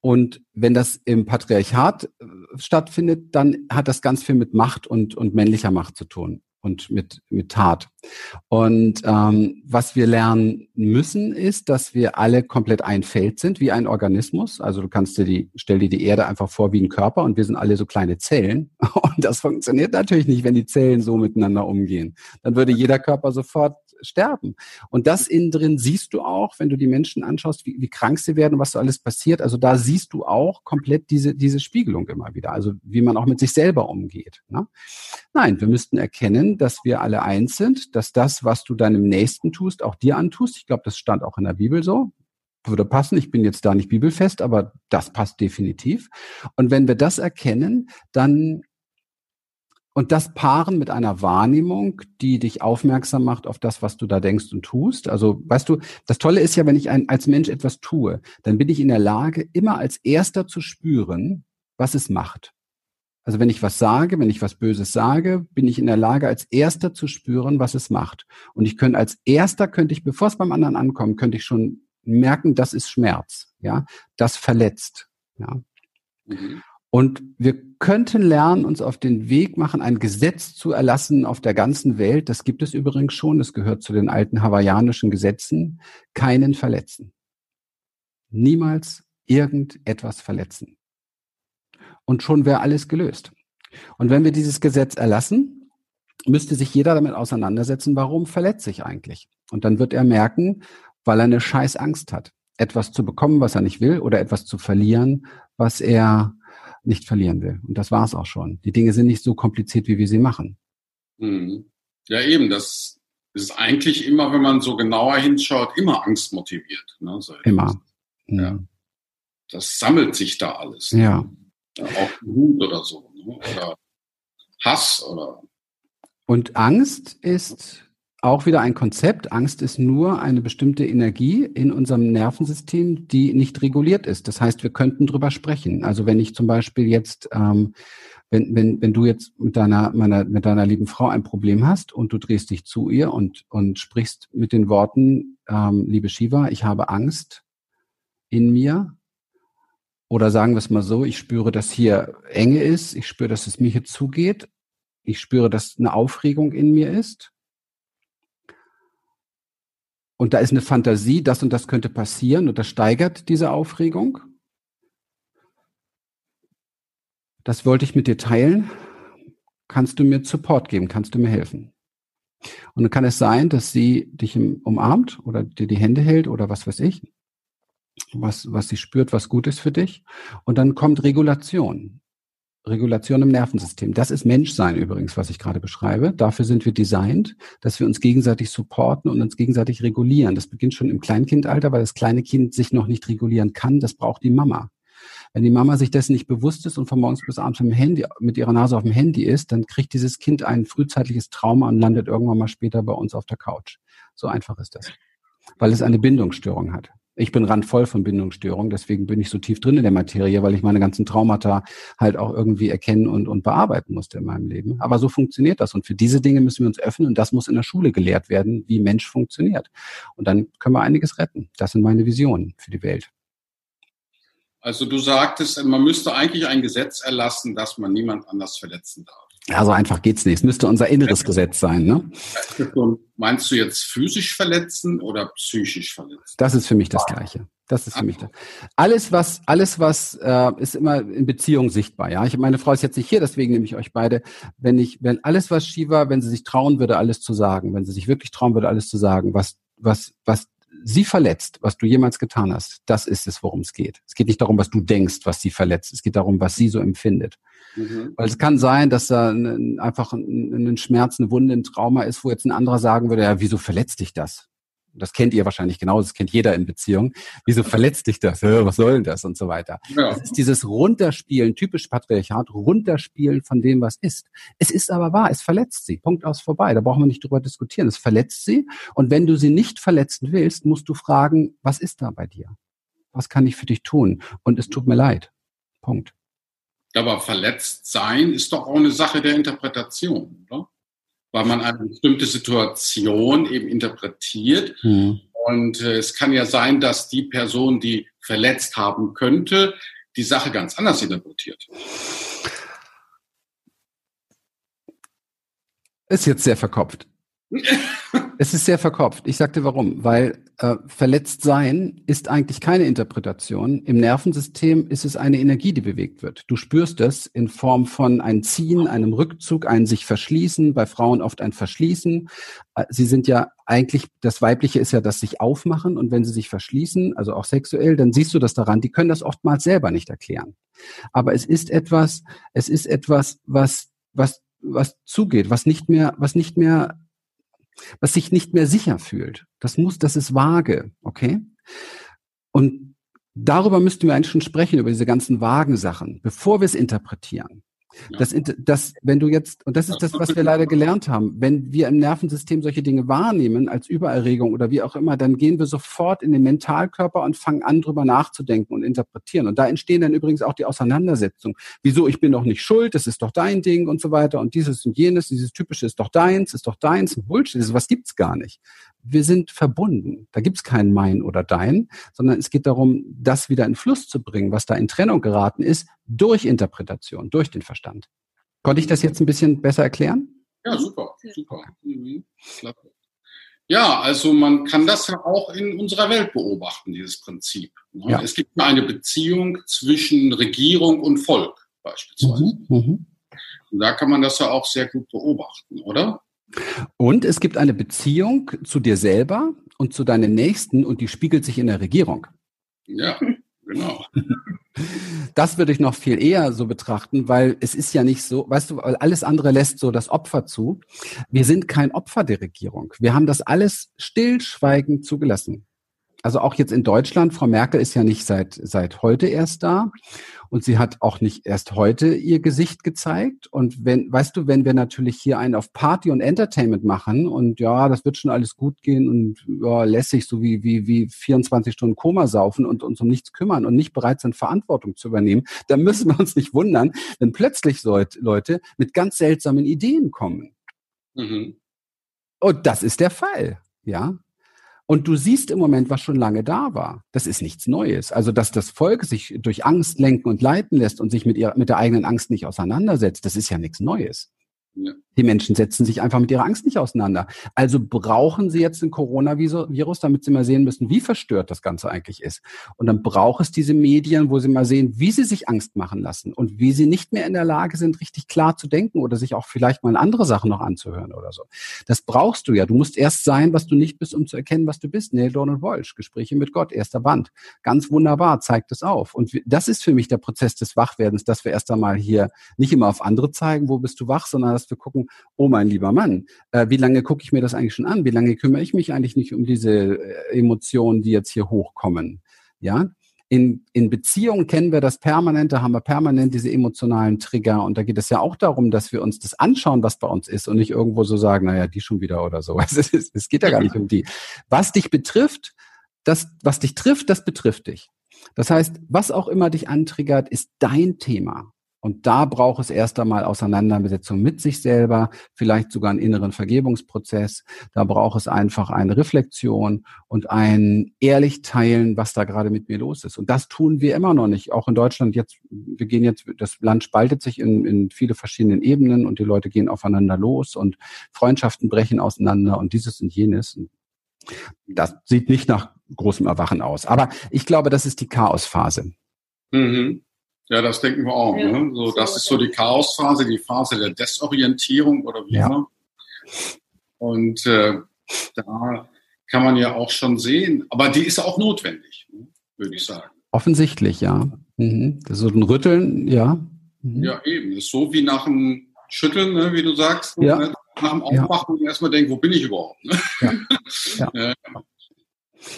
Und wenn das im Patriarchat äh, stattfindet, dann hat das ganz viel mit Macht und, und männlicher Macht zu tun und mit, mit Tat. Und ähm, was wir lernen müssen, ist, dass wir alle komplett ein Feld sind, wie ein Organismus. Also du kannst dir die, stell dir die Erde einfach vor wie ein Körper und wir sind alle so kleine Zellen. Und das funktioniert natürlich nicht, wenn die Zellen so miteinander umgehen. Dann würde jeder Körper sofort sterben. Und das innen drin siehst du auch, wenn du die Menschen anschaust, wie, wie krank sie werden was so alles passiert. Also da siehst du auch komplett diese, diese Spiegelung immer wieder. Also wie man auch mit sich selber umgeht. Ne? Nein, wir müssten erkennen, dass wir alle eins sind, dass das, was du deinem Nächsten tust, auch dir antust. Ich glaube, das stand auch in der Bibel so würde passen. Ich bin jetzt da nicht bibelfest, aber das passt definitiv. Und wenn wir das erkennen, dann und das paaren mit einer Wahrnehmung, die dich aufmerksam macht auf das, was du da denkst und tust. Also, weißt du, das Tolle ist ja, wenn ich ein, als Mensch etwas tue, dann bin ich in der Lage, immer als Erster zu spüren, was es macht. Also wenn ich was sage, wenn ich was Böses sage, bin ich in der Lage, als Erster zu spüren, was es macht. Und ich könnte als Erster, könnte ich, bevor es beim anderen ankommt, könnte ich schon merken, das ist Schmerz, ja, das verletzt, ja. Mhm. Und wir könnten lernen, uns auf den Weg machen, ein Gesetz zu erlassen auf der ganzen Welt. Das gibt es übrigens schon. Das gehört zu den alten hawaiianischen Gesetzen. Keinen verletzen. Niemals irgendetwas verletzen. Und schon wäre alles gelöst. Und wenn wir dieses Gesetz erlassen, müsste sich jeder damit auseinandersetzen, warum verletze ich eigentlich? Und dann wird er merken, weil er eine scheiß Angst hat, etwas zu bekommen, was er nicht will, oder etwas zu verlieren, was er nicht verlieren will. Und das war es auch schon. Die Dinge sind nicht so kompliziert, wie wir sie machen. Mhm. Ja, eben. Das ist eigentlich immer, wenn man so genauer hinschaut, immer angstmotiviert. Ne? So immer. Ja. Mhm. Das sammelt sich da alles. Ne? Ja. ja. Auch Wut oder so. Ne? Oder Hass oder. Und Angst ist auch wieder ein Konzept. Angst ist nur eine bestimmte Energie in unserem Nervensystem, die nicht reguliert ist. Das heißt, wir könnten drüber sprechen. Also wenn ich zum Beispiel jetzt, ähm, wenn, wenn, wenn du jetzt mit deiner, meiner, mit deiner lieben Frau ein Problem hast und du drehst dich zu ihr und, und sprichst mit den Worten, ähm, liebe Shiva, ich habe Angst in mir, Oder sagen wir es mal so, ich spüre, dass hier Enge ist, ich spüre, dass es mir hier zugeht, ich spüre, dass eine Aufregung in mir ist. Und da ist eine Fantasie, das und das könnte passieren und das steigert diese Aufregung. Das wollte ich mit dir teilen. Kannst du mir Support geben? Kannst du mir helfen? Und dann kann es sein, dass sie dich umarmt oder dir die Hände hält oder was weiß ich, was, was sie spürt, was gut ist für dich. Und dann kommt Regulation. Regulation im Nervensystem. Das ist Menschsein übrigens, was ich gerade beschreibe. Dafür sind wir designt, dass wir uns gegenseitig supporten und uns gegenseitig regulieren. Das beginnt schon im Kleinkindalter, weil das kleine Kind sich noch nicht regulieren kann. Das braucht die Mama. Wenn die Mama sich dessen nicht bewusst ist und von morgens bis abends mit, Handy, mit ihrer Nase auf dem Handy ist, dann kriegt dieses Kind ein frühzeitliches Trauma und landet irgendwann mal später bei uns auf der Couch. So einfach ist das. Weil es eine Bindungsstörung hat. Ich bin randvoll von Bindungsstörungen, deswegen bin ich so tief drin in der Materie, weil ich meine ganzen Traumata halt auch irgendwie erkennen und, und bearbeiten musste in meinem Leben. Aber so funktioniert das. Und für diese Dinge müssen wir uns öffnen und das muss in der Schule gelehrt werden, wie Mensch funktioniert. Und dann können wir einiges retten. Das sind meine Visionen für die Welt. Also du sagtest, man müsste eigentlich ein Gesetz erlassen, dass man niemand anders verletzen darf. Ja, so einfach geht's nicht. Es müsste unser inneres ja. Gesetz sein, ne? meinst du jetzt physisch verletzen oder psychisch verletzen? Das ist für mich das Gleiche. Das ist für mich das. Alles, was, alles, was äh, ist immer in Beziehung sichtbar. Ja, ich meine Frau ist jetzt nicht hier, deswegen nehme ich euch beide. Wenn ich, wenn alles, was Shiva, wenn sie sich trauen würde, alles zu sagen, wenn sie sich wirklich trauen würde, alles zu sagen, was, was, was sie verletzt, was du jemals getan hast, das ist es, worum es geht. Es geht nicht darum, was du denkst, was sie verletzt. Es geht darum, was sie so empfindet. Mhm. Weil es kann sein, dass da ein, einfach ein, ein Schmerz, eine Wunde, ein Trauma ist, wo jetzt ein anderer sagen würde, ja, wieso verletzt dich das? das kennt ihr wahrscheinlich genauso, das kennt jeder in Beziehung. Wieso verletzt dich das? Was soll denn das? Und so weiter. Ja. Das ist dieses Runterspielen, typisch Patriarchat, Runterspielen von dem, was ist. Es ist aber wahr, es verletzt sie. Punkt aus vorbei. Da brauchen wir nicht drüber diskutieren. Es verletzt sie. Und wenn du sie nicht verletzen willst, musst du fragen, was ist da bei dir? Was kann ich für dich tun? Und es tut mir leid. Punkt. Aber verletzt sein ist doch auch eine Sache der Interpretation, oder? weil man eine bestimmte Situation eben interpretiert. Mhm. Und äh, es kann ja sein, dass die Person, die verletzt haben könnte, die Sache ganz anders interpretiert. Ist jetzt sehr verkopft. es ist sehr verkopft. Ich sagte warum. Weil äh, verletzt sein ist eigentlich keine Interpretation. Im Nervensystem ist es eine Energie, die bewegt wird. Du spürst es in Form von einem Ziehen, einem Rückzug, ein sich verschließen, bei Frauen oft ein Verschließen. Äh, sie sind ja eigentlich, das Weibliche ist ja das sich aufmachen und wenn sie sich verschließen, also auch sexuell, dann siehst du das daran. Die können das oftmals selber nicht erklären. Aber es ist etwas, es ist etwas, was, was, was zugeht, was nicht mehr, was nicht mehr was sich nicht mehr sicher fühlt. Das muss, das ist vage, okay? Und darüber müssten wir eigentlich schon sprechen, über diese ganzen vagen Sachen, bevor wir es interpretieren. Das, das, wenn du jetzt, und das ist das, was wir leider gelernt haben, wenn wir im Nervensystem solche Dinge wahrnehmen als Übererregung oder wie auch immer, dann gehen wir sofort in den Mentalkörper und fangen an, drüber nachzudenken und interpretieren. Und da entstehen dann übrigens auch die Auseinandersetzungen. Wieso, ich bin doch nicht schuld, das ist doch dein Ding und so weiter. Und dieses und jenes, dieses typische ist doch deins, ist doch deins, Bullshit, was gibt's gar nicht wir sind verbunden. Da gibt's kein mein oder dein, sondern es geht darum, das wieder in Fluss zu bringen, was da in Trennung geraten ist, durch Interpretation, durch den Verstand. Konnte ich das jetzt ein bisschen besser erklären? Ja, super, super. Mhm. Ja, also man kann das ja auch in unserer Welt beobachten, dieses Prinzip. Ne? Ja. Es gibt eine Beziehung zwischen Regierung und Volk beispielsweise. Mhm, mhm. Und da kann man das ja auch sehr gut beobachten, oder? Und es gibt eine Beziehung zu dir selber und zu deinen Nächsten und die spiegelt sich in der Regierung. Ja, genau. Das würde ich noch viel eher so betrachten, weil es ist ja nicht so, weißt du, alles andere lässt so das Opfer zu. Wir sind kein Opfer der Regierung. Wir haben das alles stillschweigend zugelassen also auch jetzt in Deutschland, Frau Merkel ist ja nicht seit, seit heute erst da und sie hat auch nicht erst heute ihr Gesicht gezeigt. Und wenn, weißt du, wenn wir natürlich hier einen auf Party und Entertainment machen und ja, das wird schon alles gut gehen und ja, lässig, so wie, wie, wie 24 Stunden Koma saufen und uns um nichts kümmern und nicht bereit sind, Verantwortung zu übernehmen, dann müssen wir uns nicht wundern, wenn plötzlich so Leute mit ganz seltsamen Ideen kommen. Mhm. Und das ist der Fall, ja. Und du siehst im Moment, was schon lange da war. Das ist nichts Neues. Also, dass das Volk sich durch Angst lenken und leiten lässt und sich mit, ihr, mit der eigenen Angst nicht auseinandersetzt, das ist ja nichts Neues. Ja. Die Menschen setzen sich einfach mit ihrer Angst nicht auseinander. Also brauchen sie jetzt ein Coronavirus, damit sie mal sehen müssen, wie verstört das Ganze eigentlich ist. Und dann braucht es diese Medien, wo sie mal sehen, wie sie sich Angst machen lassen und wie sie nicht mehr in der Lage sind, richtig klar zu denken oder sich auch vielleicht mal andere Sachen noch anzuhören oder so. Das brauchst du ja. Du musst erst sein, was du nicht bist, um zu erkennen, was du bist. Neil Donald Walsh, Gespräche mit Gott, erster Band. Ganz wunderbar, zeigt es auf. Und das ist für mich der Prozess des Wachwerdens, dass wir erst einmal hier nicht immer auf andere zeigen, wo bist du wach, sondern dass wir gucken, oh mein lieber Mann, äh, wie lange gucke ich mir das eigentlich schon an? Wie lange kümmere ich mich eigentlich nicht um diese äh, Emotionen, die jetzt hier hochkommen? Ja, in, in Beziehungen kennen wir das permanent, da haben wir permanent diese emotionalen Trigger und da geht es ja auch darum, dass wir uns das anschauen, was bei uns ist und nicht irgendwo so sagen, naja, die schon wieder oder so. Es, ist, es geht ja gar nicht um die. Was dich betrifft, das, was dich trifft, das betrifft dich. Das heißt, was auch immer dich antriggert, ist dein Thema. Und da braucht es erst einmal Auseinandersetzung mit sich selber, vielleicht sogar einen inneren Vergebungsprozess. Da braucht es einfach eine Reflexion und ein ehrlich teilen, was da gerade mit mir los ist. Und das tun wir immer noch nicht. Auch in Deutschland jetzt, wir gehen jetzt, das Land spaltet sich in, in viele verschiedenen Ebenen und die Leute gehen aufeinander los und Freundschaften brechen auseinander und dieses und jenes. Das sieht nicht nach großem Erwachen aus. Aber ich glaube, das ist die Chaosphase. Mhm. Ja, das denken wir auch. Ja. Ne? So, das ist so die Chaosphase, die Phase der Desorientierung oder wie immer. Und äh, da kann man ja auch schon sehen, aber die ist auch notwendig, ne? würde ich sagen. Offensichtlich, ja. Mhm. Das ist so ein Rütteln, ja. Mhm. Ja, eben. Das ist so wie nach dem Schütteln, ne, wie du sagst. Ja. Ne? Nach dem Aufwachen ja. erstmal denken, wo bin ich überhaupt? Ne? Ja. ja.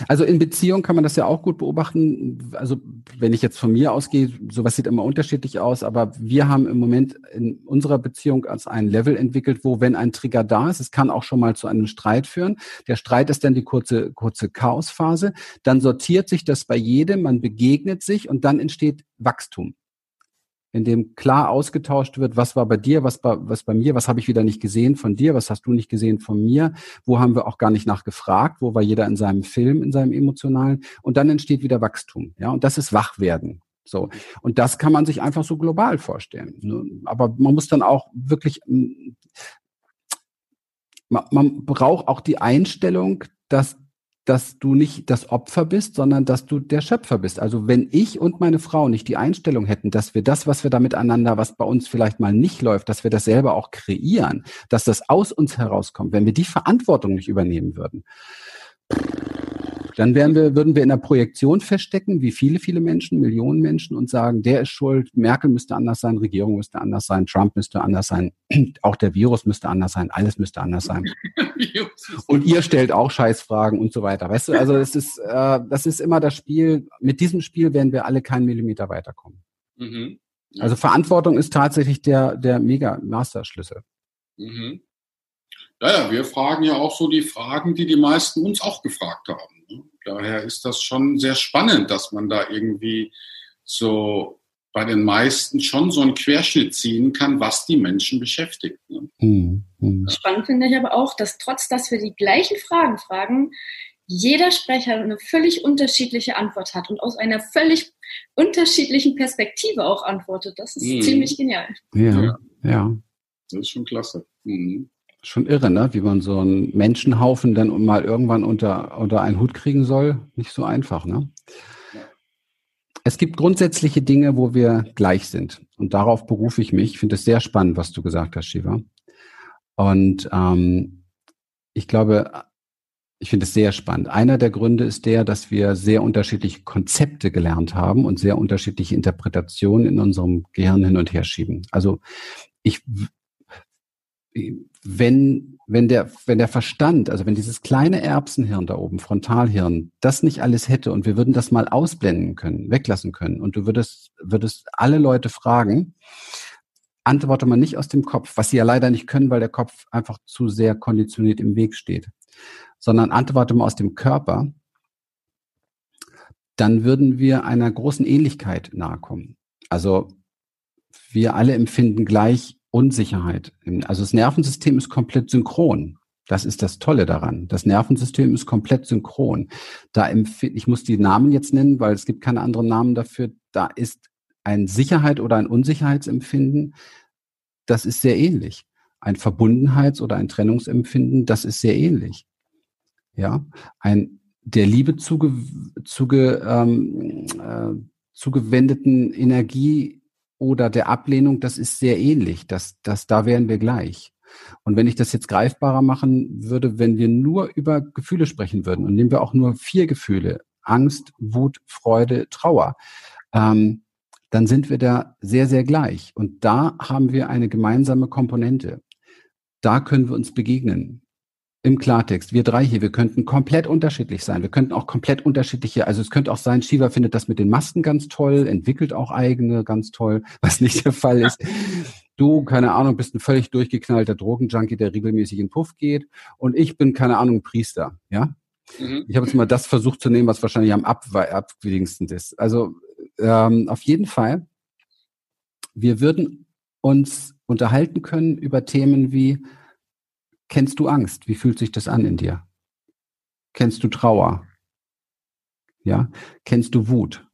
Also in Beziehung kann man das ja auch gut beobachten. Also wenn ich jetzt von mir ausgehe, sowas sieht immer unterschiedlich aus, aber wir haben im Moment in unserer Beziehung als ein Level entwickelt, wo wenn ein Trigger da ist, es kann auch schon mal zu einem Streit führen. Der Streit ist dann die kurze, kurze Chaosphase. Dann sortiert sich das bei jedem, man begegnet sich und dann entsteht Wachstum in dem klar ausgetauscht wird, was war bei dir, was bei, was bei mir, was habe ich wieder nicht gesehen von dir, was hast du nicht gesehen von mir, wo haben wir auch gar nicht nachgefragt, wo war jeder in seinem Film, in seinem emotionalen und dann entsteht wieder Wachstum, ja, und das ist Wachwerden. So. Und das kann man sich einfach so global vorstellen. Ne? Aber man muss dann auch wirklich, man, man braucht auch die Einstellung, dass dass du nicht das Opfer bist, sondern dass du der Schöpfer bist. Also wenn ich und meine Frau nicht die Einstellung hätten, dass wir das, was wir da miteinander, was bei uns vielleicht mal nicht läuft, dass wir das selber auch kreieren, dass das aus uns herauskommt, wenn wir die Verantwortung nicht übernehmen würden, dann wären wir, würden wir in der Projektion feststecken, wie viele, viele Menschen, Millionen Menschen und sagen, der ist schuld, Merkel müsste anders sein, Regierung müsste anders sein, Trump müsste anders sein, auch der Virus müsste anders sein, alles müsste anders sein. und ihr stellt auch Scheißfragen und so weiter. Weißt du, also das ist, äh, das ist immer das Spiel. Mit diesem Spiel werden wir alle keinen Millimeter weiterkommen. Mhm. Also Verantwortung ist tatsächlich der, der Mega-Master-Schlüssel. Mhm. Ja, ja, wir fragen ja auch so die Fragen, die die meisten uns auch gefragt haben. Daher ist das schon sehr spannend, dass man da irgendwie so bei den meisten schon so einen Querschnitt ziehen kann, was die Menschen beschäftigt. Ne? Mhm. Spannend finde ich aber auch, dass trotz, dass wir die gleichen Fragen fragen, jeder Sprecher eine völlig unterschiedliche Antwort hat und aus einer völlig unterschiedlichen Perspektive auch antwortet. Das ist mhm. ziemlich genial. Ja, ja. Das ist schon klasse. Mhm schon irre, ne? wie man so einen Menschenhaufen dann mal irgendwann unter, unter einen Hut kriegen soll. Nicht so einfach. Ne? Es gibt grundsätzliche Dinge, wo wir gleich sind. Und darauf berufe ich mich. Ich finde es sehr spannend, was du gesagt hast, Shiva. Und ähm, ich glaube, ich finde es sehr spannend. Einer der Gründe ist der, dass wir sehr unterschiedliche Konzepte gelernt haben und sehr unterschiedliche Interpretationen in unserem Gehirn hin und her schieben. Also ich wenn, wenn der, wenn der Verstand, also wenn dieses kleine Erbsenhirn da oben, Frontalhirn, das nicht alles hätte und wir würden das mal ausblenden können, weglassen können und du würdest, würdest alle Leute fragen, antworte man nicht aus dem Kopf, was sie ja leider nicht können, weil der Kopf einfach zu sehr konditioniert im Weg steht, sondern antworte mal aus dem Körper, dann würden wir einer großen Ähnlichkeit nahe kommen. Also wir alle empfinden gleich Unsicherheit. Also das Nervensystem ist komplett synchron. Das ist das Tolle daran. Das Nervensystem ist komplett synchron. Da ich muss die Namen jetzt nennen, weil es gibt keine anderen Namen dafür. Da ist ein Sicherheit oder ein Unsicherheitsempfinden. Das ist sehr ähnlich. Ein Verbundenheits- oder ein Trennungsempfinden, das ist sehr ähnlich. Ja, ein der Liebe zuge, zuge, ähm, äh, zugewendeten Energie oder der Ablehnung, das ist sehr ähnlich. Das, das, da wären wir gleich. Und wenn ich das jetzt greifbarer machen würde, wenn wir nur über Gefühle sprechen würden und nehmen wir auch nur vier Gefühle, Angst, Wut, Freude, Trauer, ähm, dann sind wir da sehr, sehr gleich. Und da haben wir eine gemeinsame Komponente. Da können wir uns begegnen. Im Klartext, wir drei hier, wir könnten komplett unterschiedlich sein. Wir könnten auch komplett unterschiedliche, also es könnte auch sein, Shiva findet das mit den Masken ganz toll, entwickelt auch eigene ganz toll, was nicht der Fall ist. Du, keine Ahnung, bist ein völlig durchgeknallter Drogenjunkie, der regelmäßig in Puff geht. Und ich bin, keine Ahnung, Priester, ja? Mhm. Ich habe jetzt mal das versucht zu nehmen, was wahrscheinlich am abwegigsten ist. Also ähm, auf jeden Fall, wir würden uns unterhalten können über Themen wie, kennst du Angst? Wie fühlt sich das an in dir? Kennst du Trauer? Ja, kennst du Wut?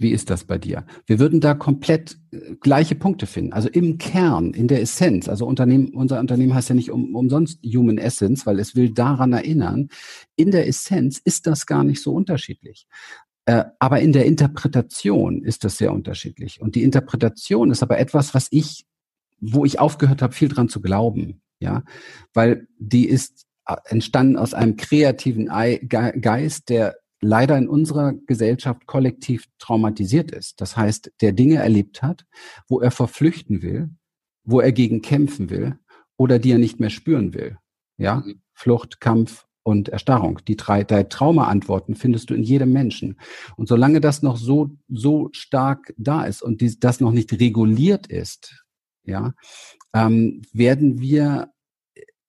Wie ist das bei dir? Wir würden da komplett äh, gleiche Punkte finden. Also im Kern, in der Essenz. Also Unternehmen, unser Unternehmen heißt ja nicht um, umsonst Human Essence, weil es will daran erinnern. In der Essenz ist das gar nicht so unterschiedlich. Äh, aber in der Interpretation ist das sehr unterschiedlich. Und die Interpretation ist aber etwas, was ich, wo ich aufgehört habe, viel dran zu glauben. Ja, weil die ist äh, entstanden aus einem kreativen Geist, der leider in unserer Gesellschaft kollektiv traumatisiert ist. Das heißt, der Dinge erlebt hat, wo er verflüchten will, wo er gegen kämpfen will oder die er nicht mehr spüren will. Ja, mhm. Flucht, Kampf und Erstarrung. Die drei, drei Traumaantworten findest du in jedem Menschen. Und solange das noch so, so stark da ist und die, das noch nicht reguliert ist, ja, ähm, werden wir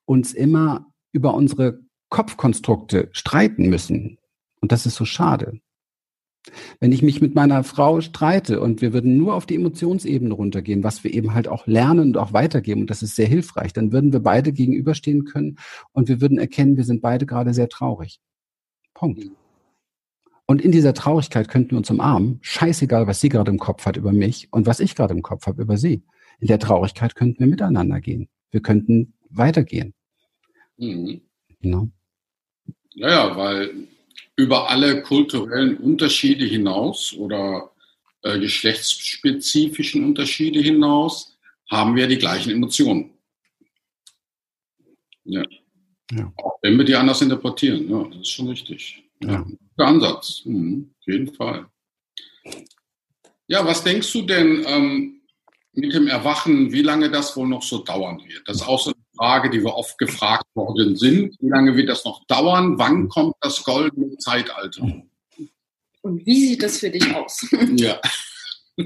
uns immer über unsere Kopfkonstrukte streiten müssen. Und das ist so schade. Wenn ich mich mit meiner Frau streite und wir würden nur auf die Emotionsebene runtergehen, was wir eben halt auch lernen und auch weitergeben, und das ist sehr hilfreich, dann würden wir beide gegenüberstehen können und wir würden erkennen, wir sind beide gerade sehr traurig. Punkt. Und in dieser Traurigkeit könnten wir uns umarmen, scheißegal, was sie gerade im Kopf hat über mich und was ich gerade im Kopf habe über sie. In der Traurigkeit könnten wir miteinander gehen. Wir könnten weitergehen. Mhm. Ja. Naja, weil über alle kulturellen Unterschiede hinaus oder äh, geschlechtsspezifischen Unterschiede hinaus haben wir die gleichen Emotionen. Ja. ja. Auch wenn wir die anders interpretieren, ja, das ist schon richtig. Ja. Der Ansatz, mhm, auf jeden Fall. Ja, was denkst du denn ähm, mit dem Erwachen, wie lange das wohl noch so dauern wird? Das ist auch so Frage, die wir oft gefragt worden sind. Wie lange wird das noch dauern? Wann kommt das goldene Zeitalter? Und wie sieht das für dich aus? Ja.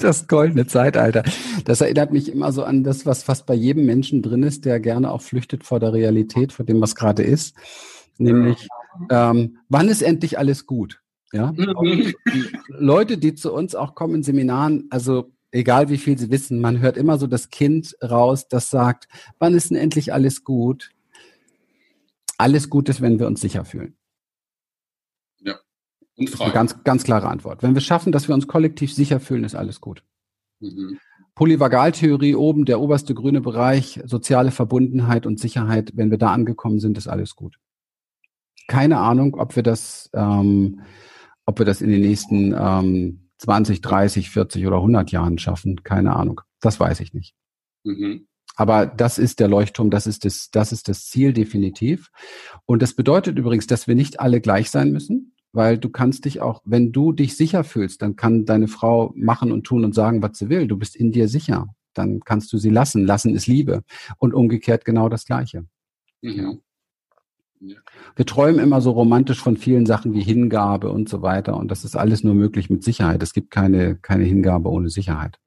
Das goldene Zeitalter. Das erinnert mich immer so an das, was fast bei jedem Menschen drin ist, der gerne auch flüchtet vor der Realität, vor dem, was gerade ist. Nämlich, ähm, wann ist endlich alles gut? Ja. Mhm. Leute, die zu uns auch kommen in Seminaren, also egal wie viel sie wissen, man hört immer so das Kind raus, das sagt, wann ist denn endlich alles gut? Alles gut ist, wenn wir uns sicher fühlen. Ja. Und frei. Ganz, ganz klare Antwort. Wenn wir schaffen, dass wir uns kollektiv sicher fühlen, ist alles gut. Mhm. Polyvagaltheorie oben, der oberste grüne Bereich, soziale Verbundenheit und Sicherheit. Wenn wir da angekommen sind, ist alles gut. Keine Ahnung, ob wir das, ähm, ob wir das in den nächsten ähm, 20, 30, 40 oder 100 Jahren schaffen. Keine Ahnung. Das weiß ich nicht. Mhm. Aber das ist der Leuchtturm, das ist das, das ist das Ziel definitiv. Und das bedeutet übrigens, dass wir nicht alle gleich sein müssen, weil du kannst dich auch, wenn du dich sicher fühlst, dann kann deine Frau machen und tun und sagen, was sie will. Du bist in dir sicher. Dann kannst du sie lassen. Lassen ist Liebe. Und umgekehrt genau das Gleiche. Mhm. Wir träumen immer so romantisch von vielen Sachen wie Hingabe und so weiter. Und das ist alles nur möglich mit Sicherheit. Es gibt keine, keine Hingabe ohne Sicherheit.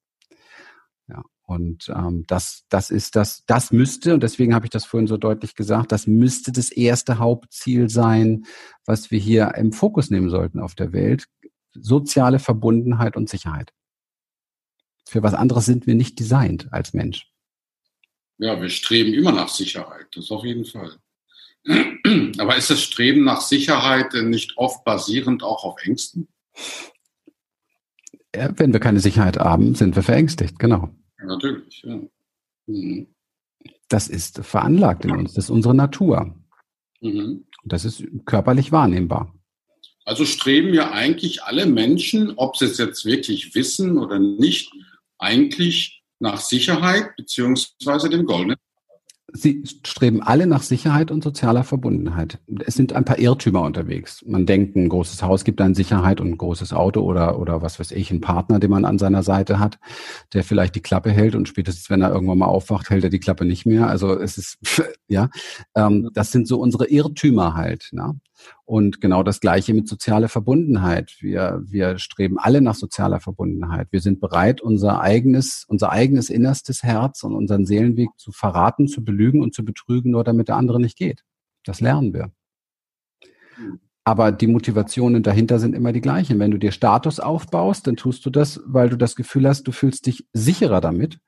Ja. Und ähm, das, das ist das, das müsste, und deswegen habe ich das vorhin so deutlich gesagt, das müsste das erste Hauptziel sein, was wir hier im Fokus nehmen sollten auf der Welt. Soziale Verbundenheit und Sicherheit. Für was anderes sind wir nicht designt als Mensch. Ja, wir streben immer nach Sicherheit, das auf jeden Fall. Aber ist das Streben nach Sicherheit nicht oft basierend auch auf Ängsten? Ja, wenn wir keine Sicherheit haben, sind wir verängstigt, genau. natürlich, ja. Mhm. Das ist veranlagt in uns, das ist unsere Natur. Mhm. Das ist körperlich wahrnehmbar. Also streben ja eigentlich alle Menschen, ob sie es jetzt wirklich wissen oder nicht, eigentlich nach Sicherheit beziehungsweise dem goldenen Sie streben alle nach Sicherheit und sozialer Verbundenheit. Es sind ein paar Irrtümer unterwegs. Man denkt, ein großes Haus gibt dann Sicherheit und ein großes Auto oder, oder was weiß ich, ein Partner, den man an seiner Seite hat, der vielleicht die Klappe hält und spätestens, wenn er irgendwann mal aufwacht, hält er die Klappe nicht mehr. Also es ist, ja, ähm, das sind so unsere Irrtümer halt. Ne? Und genau das Gleiche mit sozialer Verbundenheit. Wir, wir streben alle nach sozialer Verbundenheit. Wir sind bereit, unser eigenes, unser eigenes innerstes Herz und unseren Seelenweg zu verraten, zu belügen und zu betrügen, nur damit der andere nicht geht. Das lernen wir. Aber die Motivationen dahinter sind immer die gleichen. Wenn du dir Status aufbaust, dann tust du das, weil du das Gefühl hast, du fühlst dich sicherer damit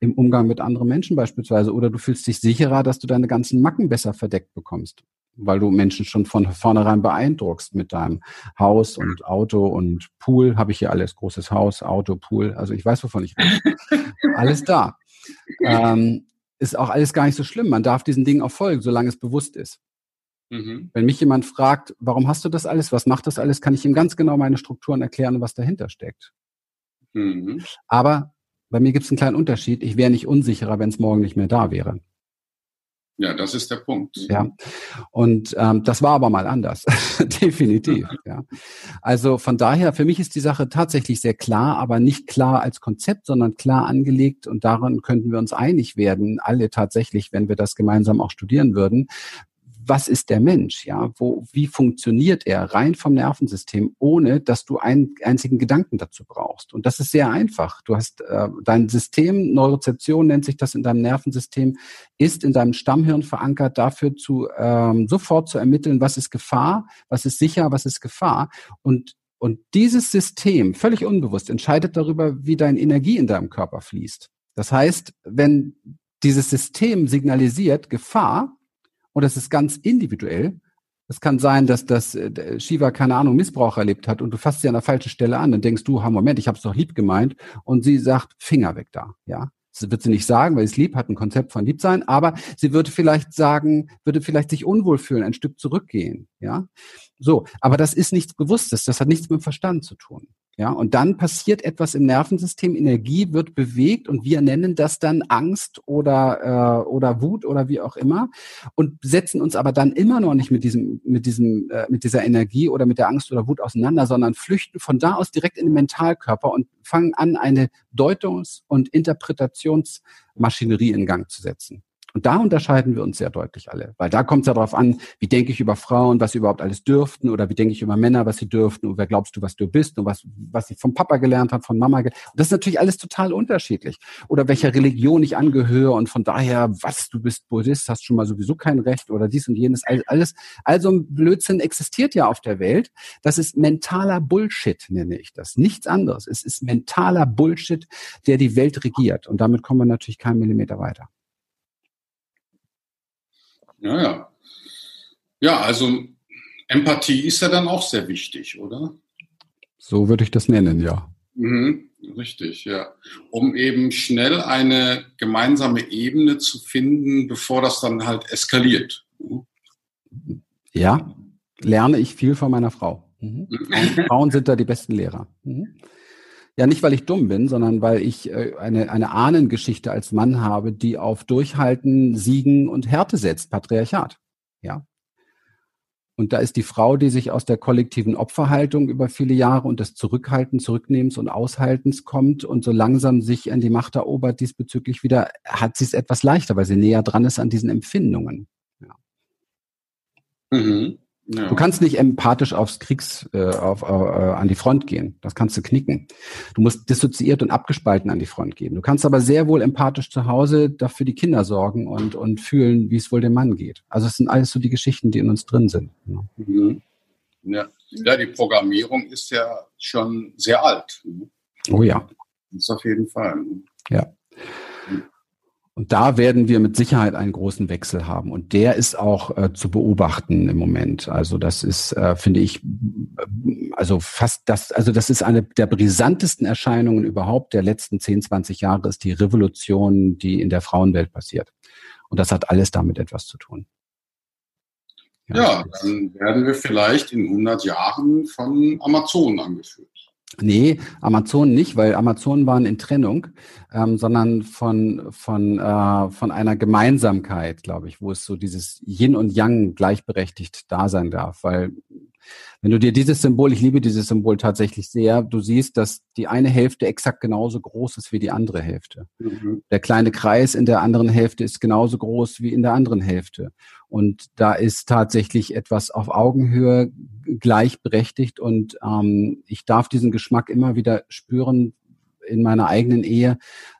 im Umgang mit anderen Menschen beispielsweise oder du fühlst dich sicherer, dass du deine ganzen Macken besser verdeckt bekommst weil du Menschen schon von vornherein beeindruckst mit deinem Haus und Auto und Pool. Habe ich hier alles, großes Haus, Auto, Pool. Also ich weiß, wovon ich rede. alles da. Ähm, ist auch alles gar nicht so schlimm. Man darf diesen Dingen auch folgen, solange es bewusst ist. Mhm. Wenn mich jemand fragt, warum hast du das alles, was macht das alles, kann ich ihm ganz genau meine Strukturen erklären und was dahinter steckt. Mhm. Aber bei mir gibt es einen kleinen Unterschied. Ich wäre nicht unsicherer, wenn es morgen nicht mehr da wäre. Ja, das ist der Punkt. Ja, und ähm, das war aber mal anders, definitiv. Ja, also von daher für mich ist die Sache tatsächlich sehr klar, aber nicht klar als Konzept, sondern klar angelegt und daran könnten wir uns einig werden, alle tatsächlich, wenn wir das gemeinsam auch studieren würden, was ist der Mensch, ja, wo, wie funktioniert er rein vom Nervensystem, ohne dass du einen einzigen Gedanken dazu brauchst. Und das ist sehr einfach. Du hast äh, dein System, Neurozeption nennt sich das in deinem Nervensystem, ist in deinem Stammhirn verankert, dafür zu ähm, sofort zu ermitteln, was ist Gefahr, was ist sicher, was ist Gefahr. Und und dieses System, völlig unbewusst, entscheidet darüber, wie deine Energie in deinem Körper fließt. Das heißt, wenn dieses System signalisiert Gefahr, und das ist ganz individuell. Es kann sein, dass das äh, Shiva keine Ahnung Missbrauch erlebt hat und du fasst sie an der falschen Stelle an. Dann denkst du, ha Moment, ich habe es doch lieb gemeint und sie sagt Finger weg da, ja. Das wird sie nicht sagen, weil sie es lieb hat, ein Konzept von Liebsein, aber sie würde vielleicht sagen, würde vielleicht sich unwohl fühlen, ein Stück zurückgehen, ja. So, aber das ist nichts Bewusstes, das hat nichts mit dem Verstand zu tun. Ja, und dann passiert etwas im Nervensystem, Energie wird bewegt und wir nennen das dann Angst oder, äh, oder Wut oder wie auch immer und setzen uns aber dann immer noch nicht mit diesem, mit diesem, äh, mit dieser Energie oder mit der Angst oder Wut auseinander, sondern flüchten von da aus direkt in den Mentalkörper und fangen an, eine Deutungs- und Interpretationsmaschinerie in Gang zu setzen. Und da unterscheiden wir uns sehr deutlich alle, weil da kommt es ja darauf an, wie denke ich über Frauen, was sie überhaupt alles dürften oder wie denke ich über Männer, was sie dürften und wer glaubst du, was du bist und was, was ich vom Papa gelernt habe, von Mama. gelernt Das ist natürlich alles total unterschiedlich. Oder welcher Religion ich angehöre und von daher, was du bist Buddhist, hast schon mal sowieso kein Recht oder dies und jenes, alles. Also ein Blödsinn existiert ja auf der Welt. Das ist mentaler Bullshit, nenne ich das. Nichts anderes. Es ist mentaler Bullshit, der die Welt regiert. Und damit kommen wir natürlich keinen Millimeter weiter. Ja, ja. Ja, also Empathie ist ja dann auch sehr wichtig, oder? So würde ich das nennen, ja. Mhm, richtig, ja. Um eben schnell eine gemeinsame Ebene zu finden, bevor das dann halt eskaliert. Ja, lerne ich viel von meiner Frau. Mhm. mhm. Frauen sind da die besten Lehrer. Mhm. Ja, nicht weil ich dumm bin, sondern weil ich äh, eine, eine Ahnengeschichte als Mann habe, die auf Durchhalten, Siegen und Härte setzt, Patriarchat. Ja. Und da ist die Frau, die sich aus der kollektiven Opferhaltung über viele Jahre und des Zurückhalten, Zurücknehmens und Aushaltens kommt und so langsam sich an die Macht erobert diesbezüglich wieder, hat sie es etwas leichter, weil sie näher dran ist an diesen Empfindungen. Ja. Mhm. Ja. Du kannst nicht empathisch aufs Kriegs, äh, auf, äh, an die Front gehen. Das kannst du knicken. Du musst dissoziiert und abgespalten an die Front gehen. Du kannst aber sehr wohl empathisch zu Hause dafür die Kinder sorgen und, und fühlen, wie es wohl dem Mann geht. Also es sind alles so die Geschichten, die in uns drin sind. Ja. Mhm. Ja. ja, die Programmierung ist ja schon sehr alt. Oh ja. Das ist auf jeden Fall. Ja. Und da werden wir mit Sicherheit einen großen Wechsel haben. Und der ist auch äh, zu beobachten im Moment. Also das ist, äh, finde ich, also fast das, also das ist eine der brisantesten Erscheinungen überhaupt der letzten 10, 20 Jahre, ist die Revolution, die in der Frauenwelt passiert. Und das hat alles damit etwas zu tun. Ja, ja dann werden wir vielleicht in 100 Jahren von Amazon angeführt. Nee, Amazon nicht, weil Amazon waren in Trennung, ähm, sondern von, von, äh, von einer Gemeinsamkeit, glaube ich, wo es so dieses Yin und Yang gleichberechtigt da sein darf. Weil wenn du dir dieses Symbol, ich liebe dieses Symbol tatsächlich sehr, du siehst, dass die eine Hälfte exakt genauso groß ist wie die andere Hälfte. Mhm. Der kleine Kreis in der anderen Hälfte ist genauso groß wie in der anderen Hälfte. Und da ist tatsächlich etwas auf Augenhöhe gleichberechtigt und ähm, ich darf diesen Geschmack immer wieder spüren in meiner eigenen Ehe,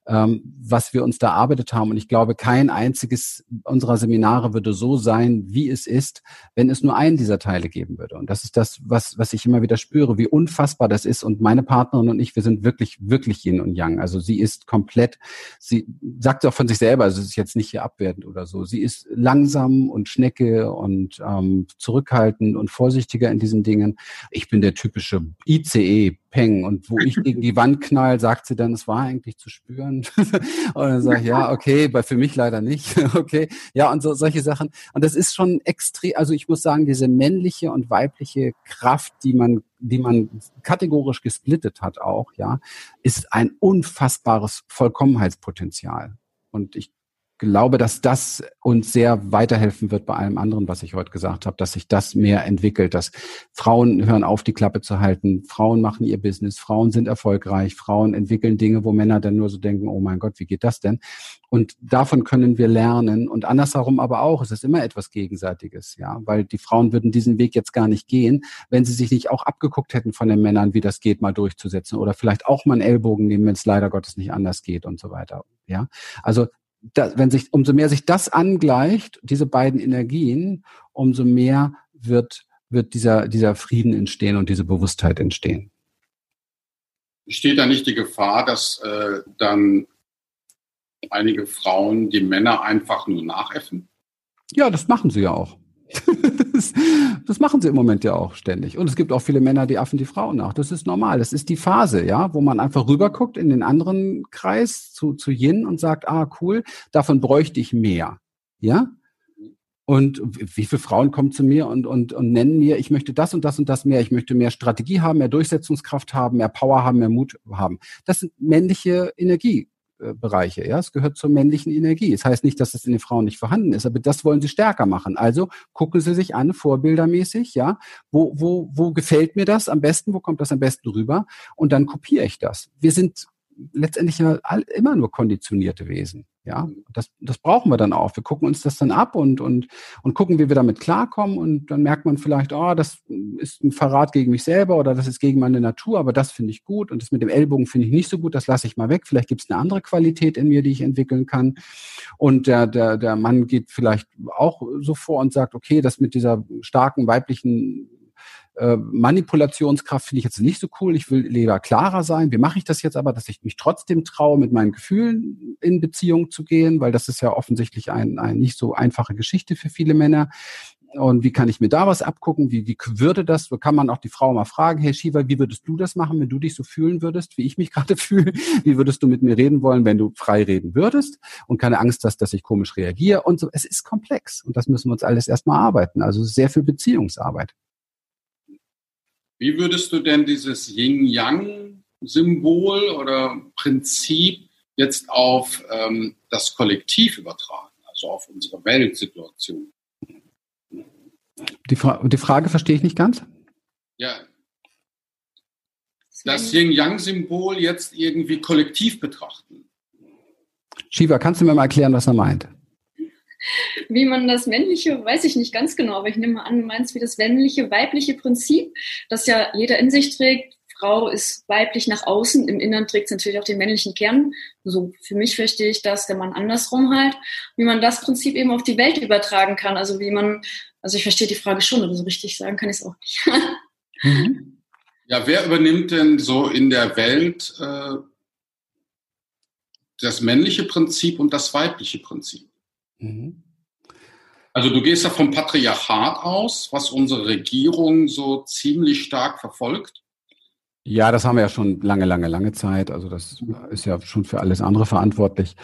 ähm, was wir uns da erarbeitet haben. Und ich glaube, kein einziges unserer Seminare würde so sein, wie es ist, wenn es nur einen dieser Teile geben würde. Und das ist das, was, was ich immer wieder spüre, wie unfassbar das ist. Und meine Partnerin und ich, wir sind wirklich, wirklich Yin und Yang. Also sie ist komplett, sie sagt auch von sich selber, also es ist jetzt nicht hier abwertend oder so. Sie ist langsam und Schnecke und ähm, zurückhaltend und vorsichtiger in diesen Dingen. Ich bin der typische ICE, Peng. Und wo ich gegen die Wand knall, sagt sie dann, es war eigentlich zu spüren und, dann sage ich, ja, okay, bei für mich leider nicht. okay. Ja, und so solche Sachen. Und das ist schon extrem, also ich muss sagen, diese männliche und weibliche Kraft, die man, die man kategorisch gesplittet hat auch, ja, ist ein unfassbares Vollkommenheitspotenzial. Und ich glaube, dass das uns sehr weiterhelfen wird bei allem anderen, was ich heute gesagt habe, dass sich das mehr entwickelt, dass Frauen hören auf, die Klappe zu halten, Frauen machen ihr Business, Frauen sind erfolgreich, Frauen entwickeln Dinge, wo Männer dann nur so denken, oh mein Gott, wie geht das denn? Und davon können wir lernen. Und andersherum aber auch, es ist immer etwas Gegenseitiges, ja, weil die Frauen würden diesen Weg jetzt gar nicht gehen, wenn sie sich nicht auch abgeguckt hätten von den Männern, wie das geht, mal durchzusetzen oder vielleicht auch mal einen Ellbogen nehmen, wenn es leider Gottes nicht anders geht und so weiter. Ja, also da, wenn sich, umso mehr sich das angleicht, diese beiden Energien, umso mehr wird, wird dieser, dieser Frieden entstehen und diese Bewusstheit entstehen. Steht da nicht die Gefahr, dass äh, dann einige Frauen die Männer einfach nur nachäffen? Ja, das machen sie ja auch. das, das, machen sie im Moment ja auch ständig. Und es gibt auch viele Männer, die affen die Frauen nach. Das ist normal. Das ist die Phase, ja, wo man einfach rüberguckt in den anderen Kreis zu, zu Yin und sagt, ah, cool, davon bräuchte ich mehr. Ja? Und wie viele Frauen kommen zu mir und, und, und nennen mir, ich möchte das und das und das mehr, ich möchte mehr Strategie haben, mehr Durchsetzungskraft haben, mehr Power haben, mehr Mut haben. Das sind männliche Energie. Bereiche. Ja, es gehört zur männlichen Energie. Es das heißt nicht, dass das in den Frauen nicht vorhanden ist, aber das wollen sie stärker machen. Also gucken Sie sich an, vorbildermäßig, ja, wo, wo, wo gefällt mir das am besten, wo kommt das am besten rüber und dann kopiere ich das. Wir sind letztendlich immer nur konditionierte Wesen. Ja, das, das brauchen wir dann auch. Wir gucken uns das dann ab und, und, und gucken, wie wir damit klarkommen. Und dann merkt man vielleicht, oh, das ist ein Verrat gegen mich selber oder das ist gegen meine Natur, aber das finde ich gut. Und das mit dem Ellbogen finde ich nicht so gut, das lasse ich mal weg. Vielleicht gibt es eine andere Qualität in mir, die ich entwickeln kann. Und der, der, der Mann geht vielleicht auch so vor und sagt, okay, das mit dieser starken weiblichen äh, Manipulationskraft finde ich jetzt nicht so cool. Ich will lieber klarer sein. Wie mache ich das jetzt aber, dass ich mich trotzdem traue, mit meinen Gefühlen in Beziehung zu gehen? Weil das ist ja offensichtlich ein, ein nicht so einfache Geschichte für viele Männer. Und wie kann ich mir da was abgucken? Wie, wie würde das? So kann man auch die Frau mal fragen, hey Shiva, wie würdest du das machen, wenn du dich so fühlen würdest, wie ich mich gerade fühle? Wie würdest du mit mir reden wollen, wenn du frei reden würdest und keine Angst hast, dass ich komisch reagiere? Und so. Es ist komplex und das müssen wir uns alles erstmal arbeiten. Also sehr viel Beziehungsarbeit. Wie würdest du denn dieses Yin-Yang-Symbol oder Prinzip jetzt auf ähm, das Kollektiv übertragen, also auf unsere Weltsituation? Die, Fra die Frage verstehe ich nicht ganz. Ja. Das Yin-Yang-Symbol jetzt irgendwie kollektiv betrachten. Shiva, kannst du mir mal erklären, was er meint? Wie man das männliche, weiß ich nicht ganz genau, aber ich nehme an, du meinst wie das männliche, weibliche Prinzip, das ja jeder in sich trägt. Frau ist weiblich nach außen, im Innern trägt sie natürlich auch den männlichen Kern. So für mich verstehe ich das, der Mann andersrum halt, wie man das Prinzip eben auf die Welt übertragen kann. Also wie man, also ich verstehe die Frage schon, aber so richtig sagen kann ich es auch nicht. Mhm. Ja, wer übernimmt denn so in der Welt äh, das männliche Prinzip und das weibliche Prinzip. Mhm. Also du gehst ja vom Patriarchat aus, was unsere Regierung so ziemlich stark verfolgt. Ja, das haben wir ja schon lange, lange, lange Zeit. Also das ist ja schon für alles andere verantwortlich.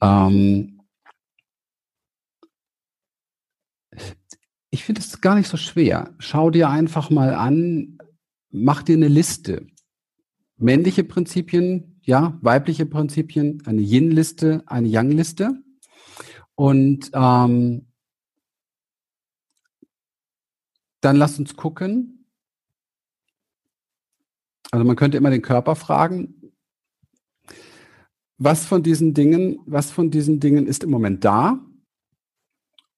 Ähm ich finde es gar nicht so schwer. Schau dir einfach mal an, mach dir eine Liste. Männliche Prinzipien, ja, weibliche Prinzipien, eine Yin-Liste, eine Yang-Liste. Und ähm, dann lass uns gucken, also man könnte immer den Körper fragen, was von diesen Dingen, was von diesen Dingen ist im Moment da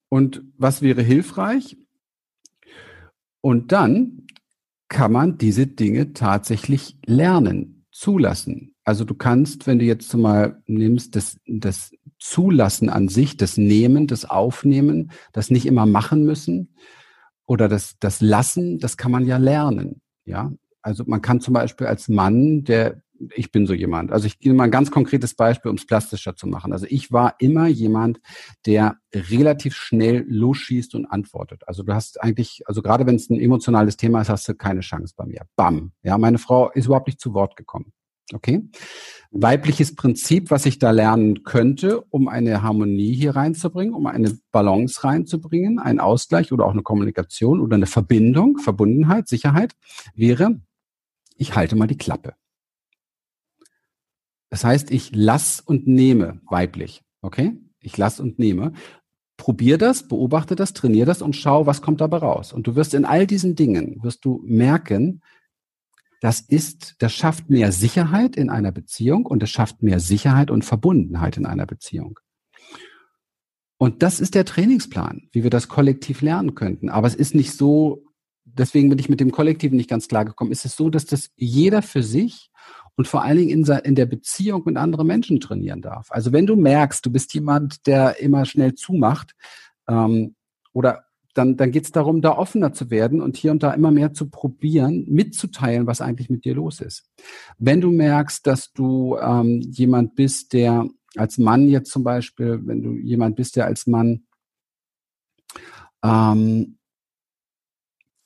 und was wäre hilfreich? Und dann kann man diese Dinge tatsächlich lernen, zulassen. Also du kannst, wenn du jetzt mal nimmst, das, das Zulassen an sich, das Nehmen, das Aufnehmen, das nicht immer machen müssen oder das, das Lassen, das kann man ja lernen. Ja, also man kann zum Beispiel als Mann, der ich bin so jemand. Also ich gebe mal ein ganz konkretes Beispiel, um es plastischer zu machen. Also ich war immer jemand, der relativ schnell losschießt und antwortet. Also du hast eigentlich, also gerade wenn es ein emotionales Thema ist, hast du keine Chance bei mir. Bam. Ja, meine Frau ist überhaupt nicht zu Wort gekommen. Okay. Weibliches Prinzip, was ich da lernen könnte, um eine Harmonie hier reinzubringen, um eine Balance reinzubringen, ein Ausgleich oder auch eine Kommunikation oder eine Verbindung, Verbundenheit, Sicherheit, wäre, ich halte mal die Klappe. Das heißt, ich lass und nehme weiblich. Okay? Ich lass und nehme. Probier das, beobachte das, trainier das und schau, was kommt dabei raus. Und du wirst in all diesen Dingen, wirst du merken, das ist, das schafft mehr Sicherheit in einer Beziehung und es schafft mehr Sicherheit und Verbundenheit in einer Beziehung. Und das ist der Trainingsplan, wie wir das kollektiv lernen könnten. Aber es ist nicht so deswegen bin ich mit dem Kollektiven nicht ganz klar gekommen. Ist es so, dass das jeder für sich und vor allen Dingen in, in der Beziehung mit anderen Menschen trainieren darf? Also wenn du merkst, du bist jemand, der immer schnell zumacht, ähm, oder dann, dann geht es darum, da offener zu werden und hier und da immer mehr zu probieren, mitzuteilen, was eigentlich mit dir los ist. Wenn du merkst, dass du ähm, jemand bist, der als Mann jetzt zum Beispiel, wenn du jemand bist, der als Mann ähm,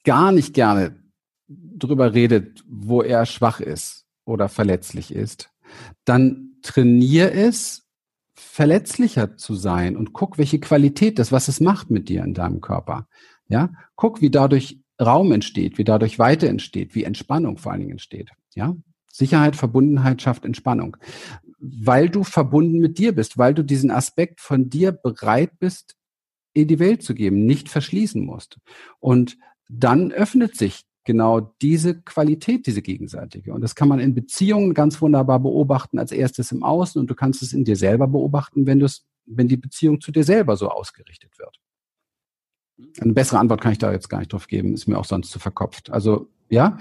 gar nicht gerne drüber redet, wo er schwach ist oder verletzlich ist, dann trainier es, verletzlicher zu sein und guck, welche Qualität das, was es macht mit dir in deinem Körper. Ja, guck, wie dadurch Raum entsteht, wie dadurch Weite entsteht, wie Entspannung vor allen Dingen entsteht. Ja, Sicherheit, Verbundenheit schafft Entspannung. Weil du verbunden mit dir bist, weil du diesen Aspekt von dir bereit bist, in die Welt zu geben, nicht verschließen musst. Und dann öffnet sich genau diese Qualität, diese gegenseitige. Und das kann man in Beziehungen ganz wunderbar beobachten, als erstes im Außen und du kannst es in dir selber beobachten, wenn du es, wenn die Beziehung zu dir selber so ausgerichtet wird. Eine bessere Antwort kann ich da jetzt gar nicht drauf geben, ist mir auch sonst zu verkopft. Also, ja,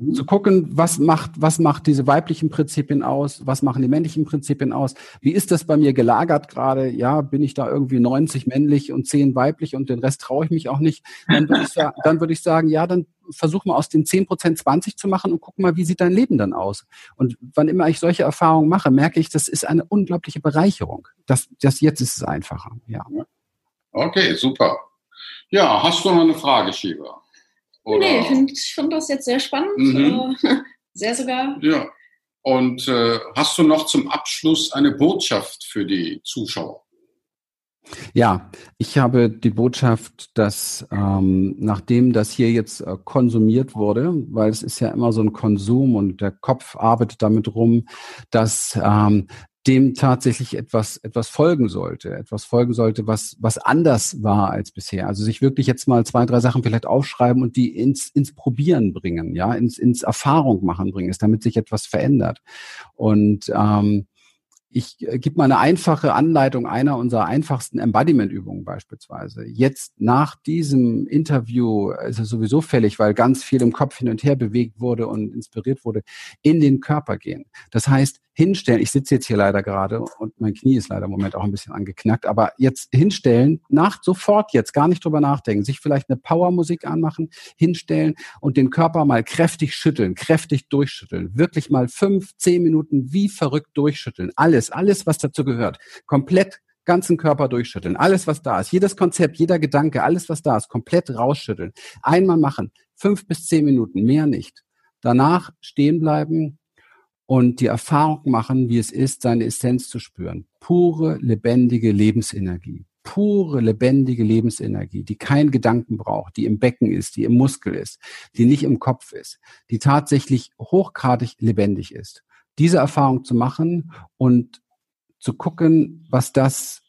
Mhm. zu gucken, was macht, was macht diese weiblichen Prinzipien aus, was machen die männlichen Prinzipien aus, wie ist das bei mir gelagert gerade, ja, bin ich da irgendwie 90 männlich und 10 weiblich und den Rest traue ich mich auch nicht, dann würde ich, dann würde ich sagen, ja, dann versuch mal aus den 10 Prozent 20 zu machen und guck mal, wie sieht dein Leben dann aus. Und wann immer ich solche Erfahrungen mache, merke ich, das ist eine unglaubliche Bereicherung. Das, das jetzt ist es einfacher, ja. Okay, super. Ja, hast du noch eine Frage, Shiva? Oder? Nee, ich finde find das jetzt sehr spannend. Mhm. Äh, sehr sogar. Ja. Und äh, hast du noch zum Abschluss eine Botschaft für die Zuschauer? Ja, ich habe die Botschaft, dass ähm, nachdem das hier jetzt äh, konsumiert wurde, weil es ist ja immer so ein Konsum und der Kopf arbeitet damit rum, dass ähm, dem tatsächlich etwas, etwas folgen sollte, etwas folgen sollte, was, was anders war als bisher. Also sich wirklich jetzt mal zwei, drei Sachen vielleicht aufschreiben und die ins, ins Probieren bringen, ja, ins, ins Erfahrung machen bringen, ist, damit sich etwas verändert. Und ähm, ich äh, gebe mal eine einfache Anleitung einer unserer einfachsten Embodiment-Übungen beispielsweise. Jetzt nach diesem Interview ist es sowieso fällig, weil ganz viel im Kopf hin und her bewegt wurde und inspiriert wurde, in den Körper gehen. Das heißt, hinstellen. Ich sitze jetzt hier leider gerade und mein Knie ist leider im Moment auch ein bisschen angeknackt, aber jetzt hinstellen, nach sofort jetzt gar nicht drüber nachdenken, sich vielleicht eine Powermusik anmachen, hinstellen und den Körper mal kräftig schütteln, kräftig durchschütteln, wirklich mal fünf, zehn Minuten wie verrückt durchschütteln. Alles, alles, was dazu gehört, komplett ganzen Körper durchschütteln. Alles, was da ist, jedes Konzept, jeder Gedanke, alles, was da ist, komplett rausschütteln. Einmal machen, fünf bis zehn Minuten, mehr nicht. Danach stehen bleiben, und die Erfahrung machen, wie es ist, seine Essenz zu spüren. Pure, lebendige Lebensenergie. Pure, lebendige Lebensenergie, die keinen Gedanken braucht, die im Becken ist, die im Muskel ist, die nicht im Kopf ist, die tatsächlich hochgradig lebendig ist. Diese Erfahrung zu machen und zu gucken, was das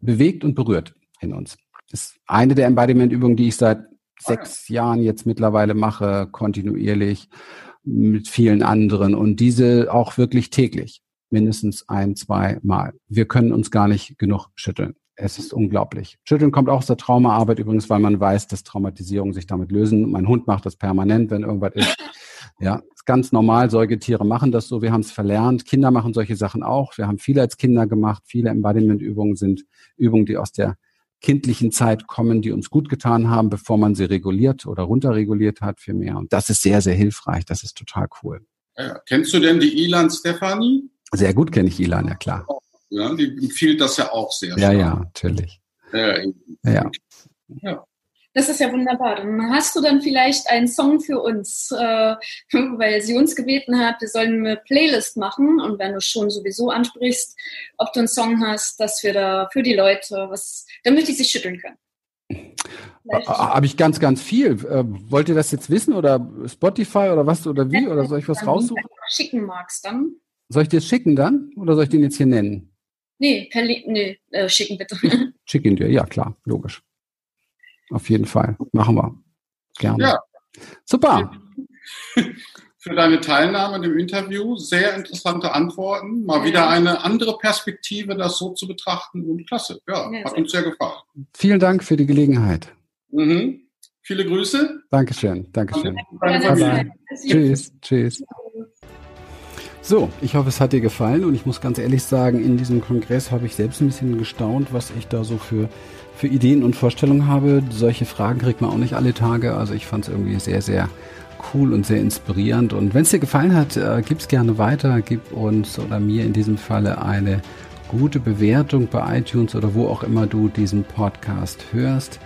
bewegt und berührt in uns. Das ist eine der Embodiment-Übungen, die ich seit sechs Jahren jetzt mittlerweile mache, kontinuierlich mit vielen anderen und diese auch wirklich täglich, mindestens ein, zwei Mal. Wir können uns gar nicht genug schütteln. Es ist unglaublich. Schütteln kommt auch aus der Traumaarbeit übrigens, weil man weiß, dass Traumatisierungen sich damit lösen. Mein Hund macht das permanent, wenn irgendwas ist. Ja, ist ganz normal. Säugetiere machen das so. Wir haben es verlernt. Kinder machen solche Sachen auch. Wir haben viele als Kinder gemacht. Viele Embodiment-Übungen sind Übungen, die aus der kindlichen Zeit kommen, die uns gut getan haben, bevor man sie reguliert oder runterreguliert hat für mehr. Und das ist sehr, sehr hilfreich. Das ist total cool. Ja, kennst du denn die Ilan Stefani? Sehr gut kenne ich Ilan, ja klar. Ja, die empfiehlt das ja auch sehr. Ja, stark. ja, natürlich. Ja. ja. ja. Das ist ja wunderbar. Dann hast du dann vielleicht einen Song für uns, äh, weil sie uns gebeten hat, wir sollen eine Playlist machen. Und wenn du schon sowieso ansprichst, ob du einen Song hast, dass wir da für die Leute was, damit die sich schütteln können. Habe ich ganz, ganz viel. Äh, wollt ihr das jetzt wissen oder Spotify oder was oder wie? Oder soll ich was raussuchen? Wenn du schicken magst, dann. Soll ich dir schicken dann? Oder soll ich den jetzt hier nennen? Nee, per nee, äh, schicken bitte. Schicken dir, ja klar, logisch. Auf jeden Fall. Machen wir. Gerne. Ja. Super. Für deine Teilnahme im Interview. Sehr interessante Antworten. Mal ja. wieder eine andere Perspektive, das so zu betrachten. Und klasse. Ja, ja hat uns sehr gefallen. Vielen Dank für die Gelegenheit. Mhm. Viele Grüße. Dankeschön. Dankeschön. Bye bye. Tschüss. Tschüss. So, ich hoffe, es hat dir gefallen und ich muss ganz ehrlich sagen, in diesem Kongress habe ich selbst ein bisschen gestaunt, was ich da so für für Ideen und Vorstellungen habe. Solche Fragen kriegt man auch nicht alle Tage. Also ich fand es irgendwie sehr, sehr cool und sehr inspirierend. Und wenn es dir gefallen hat, äh, gib es gerne weiter. Gib uns oder mir in diesem Falle eine gute Bewertung bei iTunes oder wo auch immer du diesen Podcast hörst.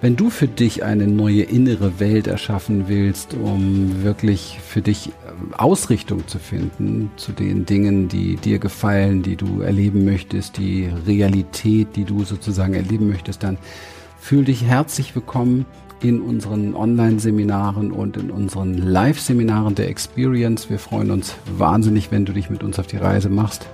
Wenn du für dich eine neue innere Welt erschaffen willst, um wirklich für dich Ausrichtung zu finden zu den Dingen, die dir gefallen, die du erleben möchtest, die Realität, die du sozusagen erleben möchtest, dann fühl dich herzlich willkommen in unseren Online-Seminaren und in unseren Live-Seminaren der Experience. Wir freuen uns wahnsinnig, wenn du dich mit uns auf die Reise machst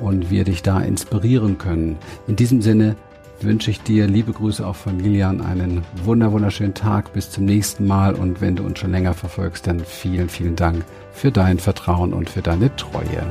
und wir dich da inspirieren können. In diesem Sinne wünsche ich dir liebe Grüße auch von Lilian, einen wunder wunderschönen Tag, bis zum nächsten Mal und wenn du uns schon länger verfolgst, dann vielen, vielen Dank für dein Vertrauen und für deine Treue.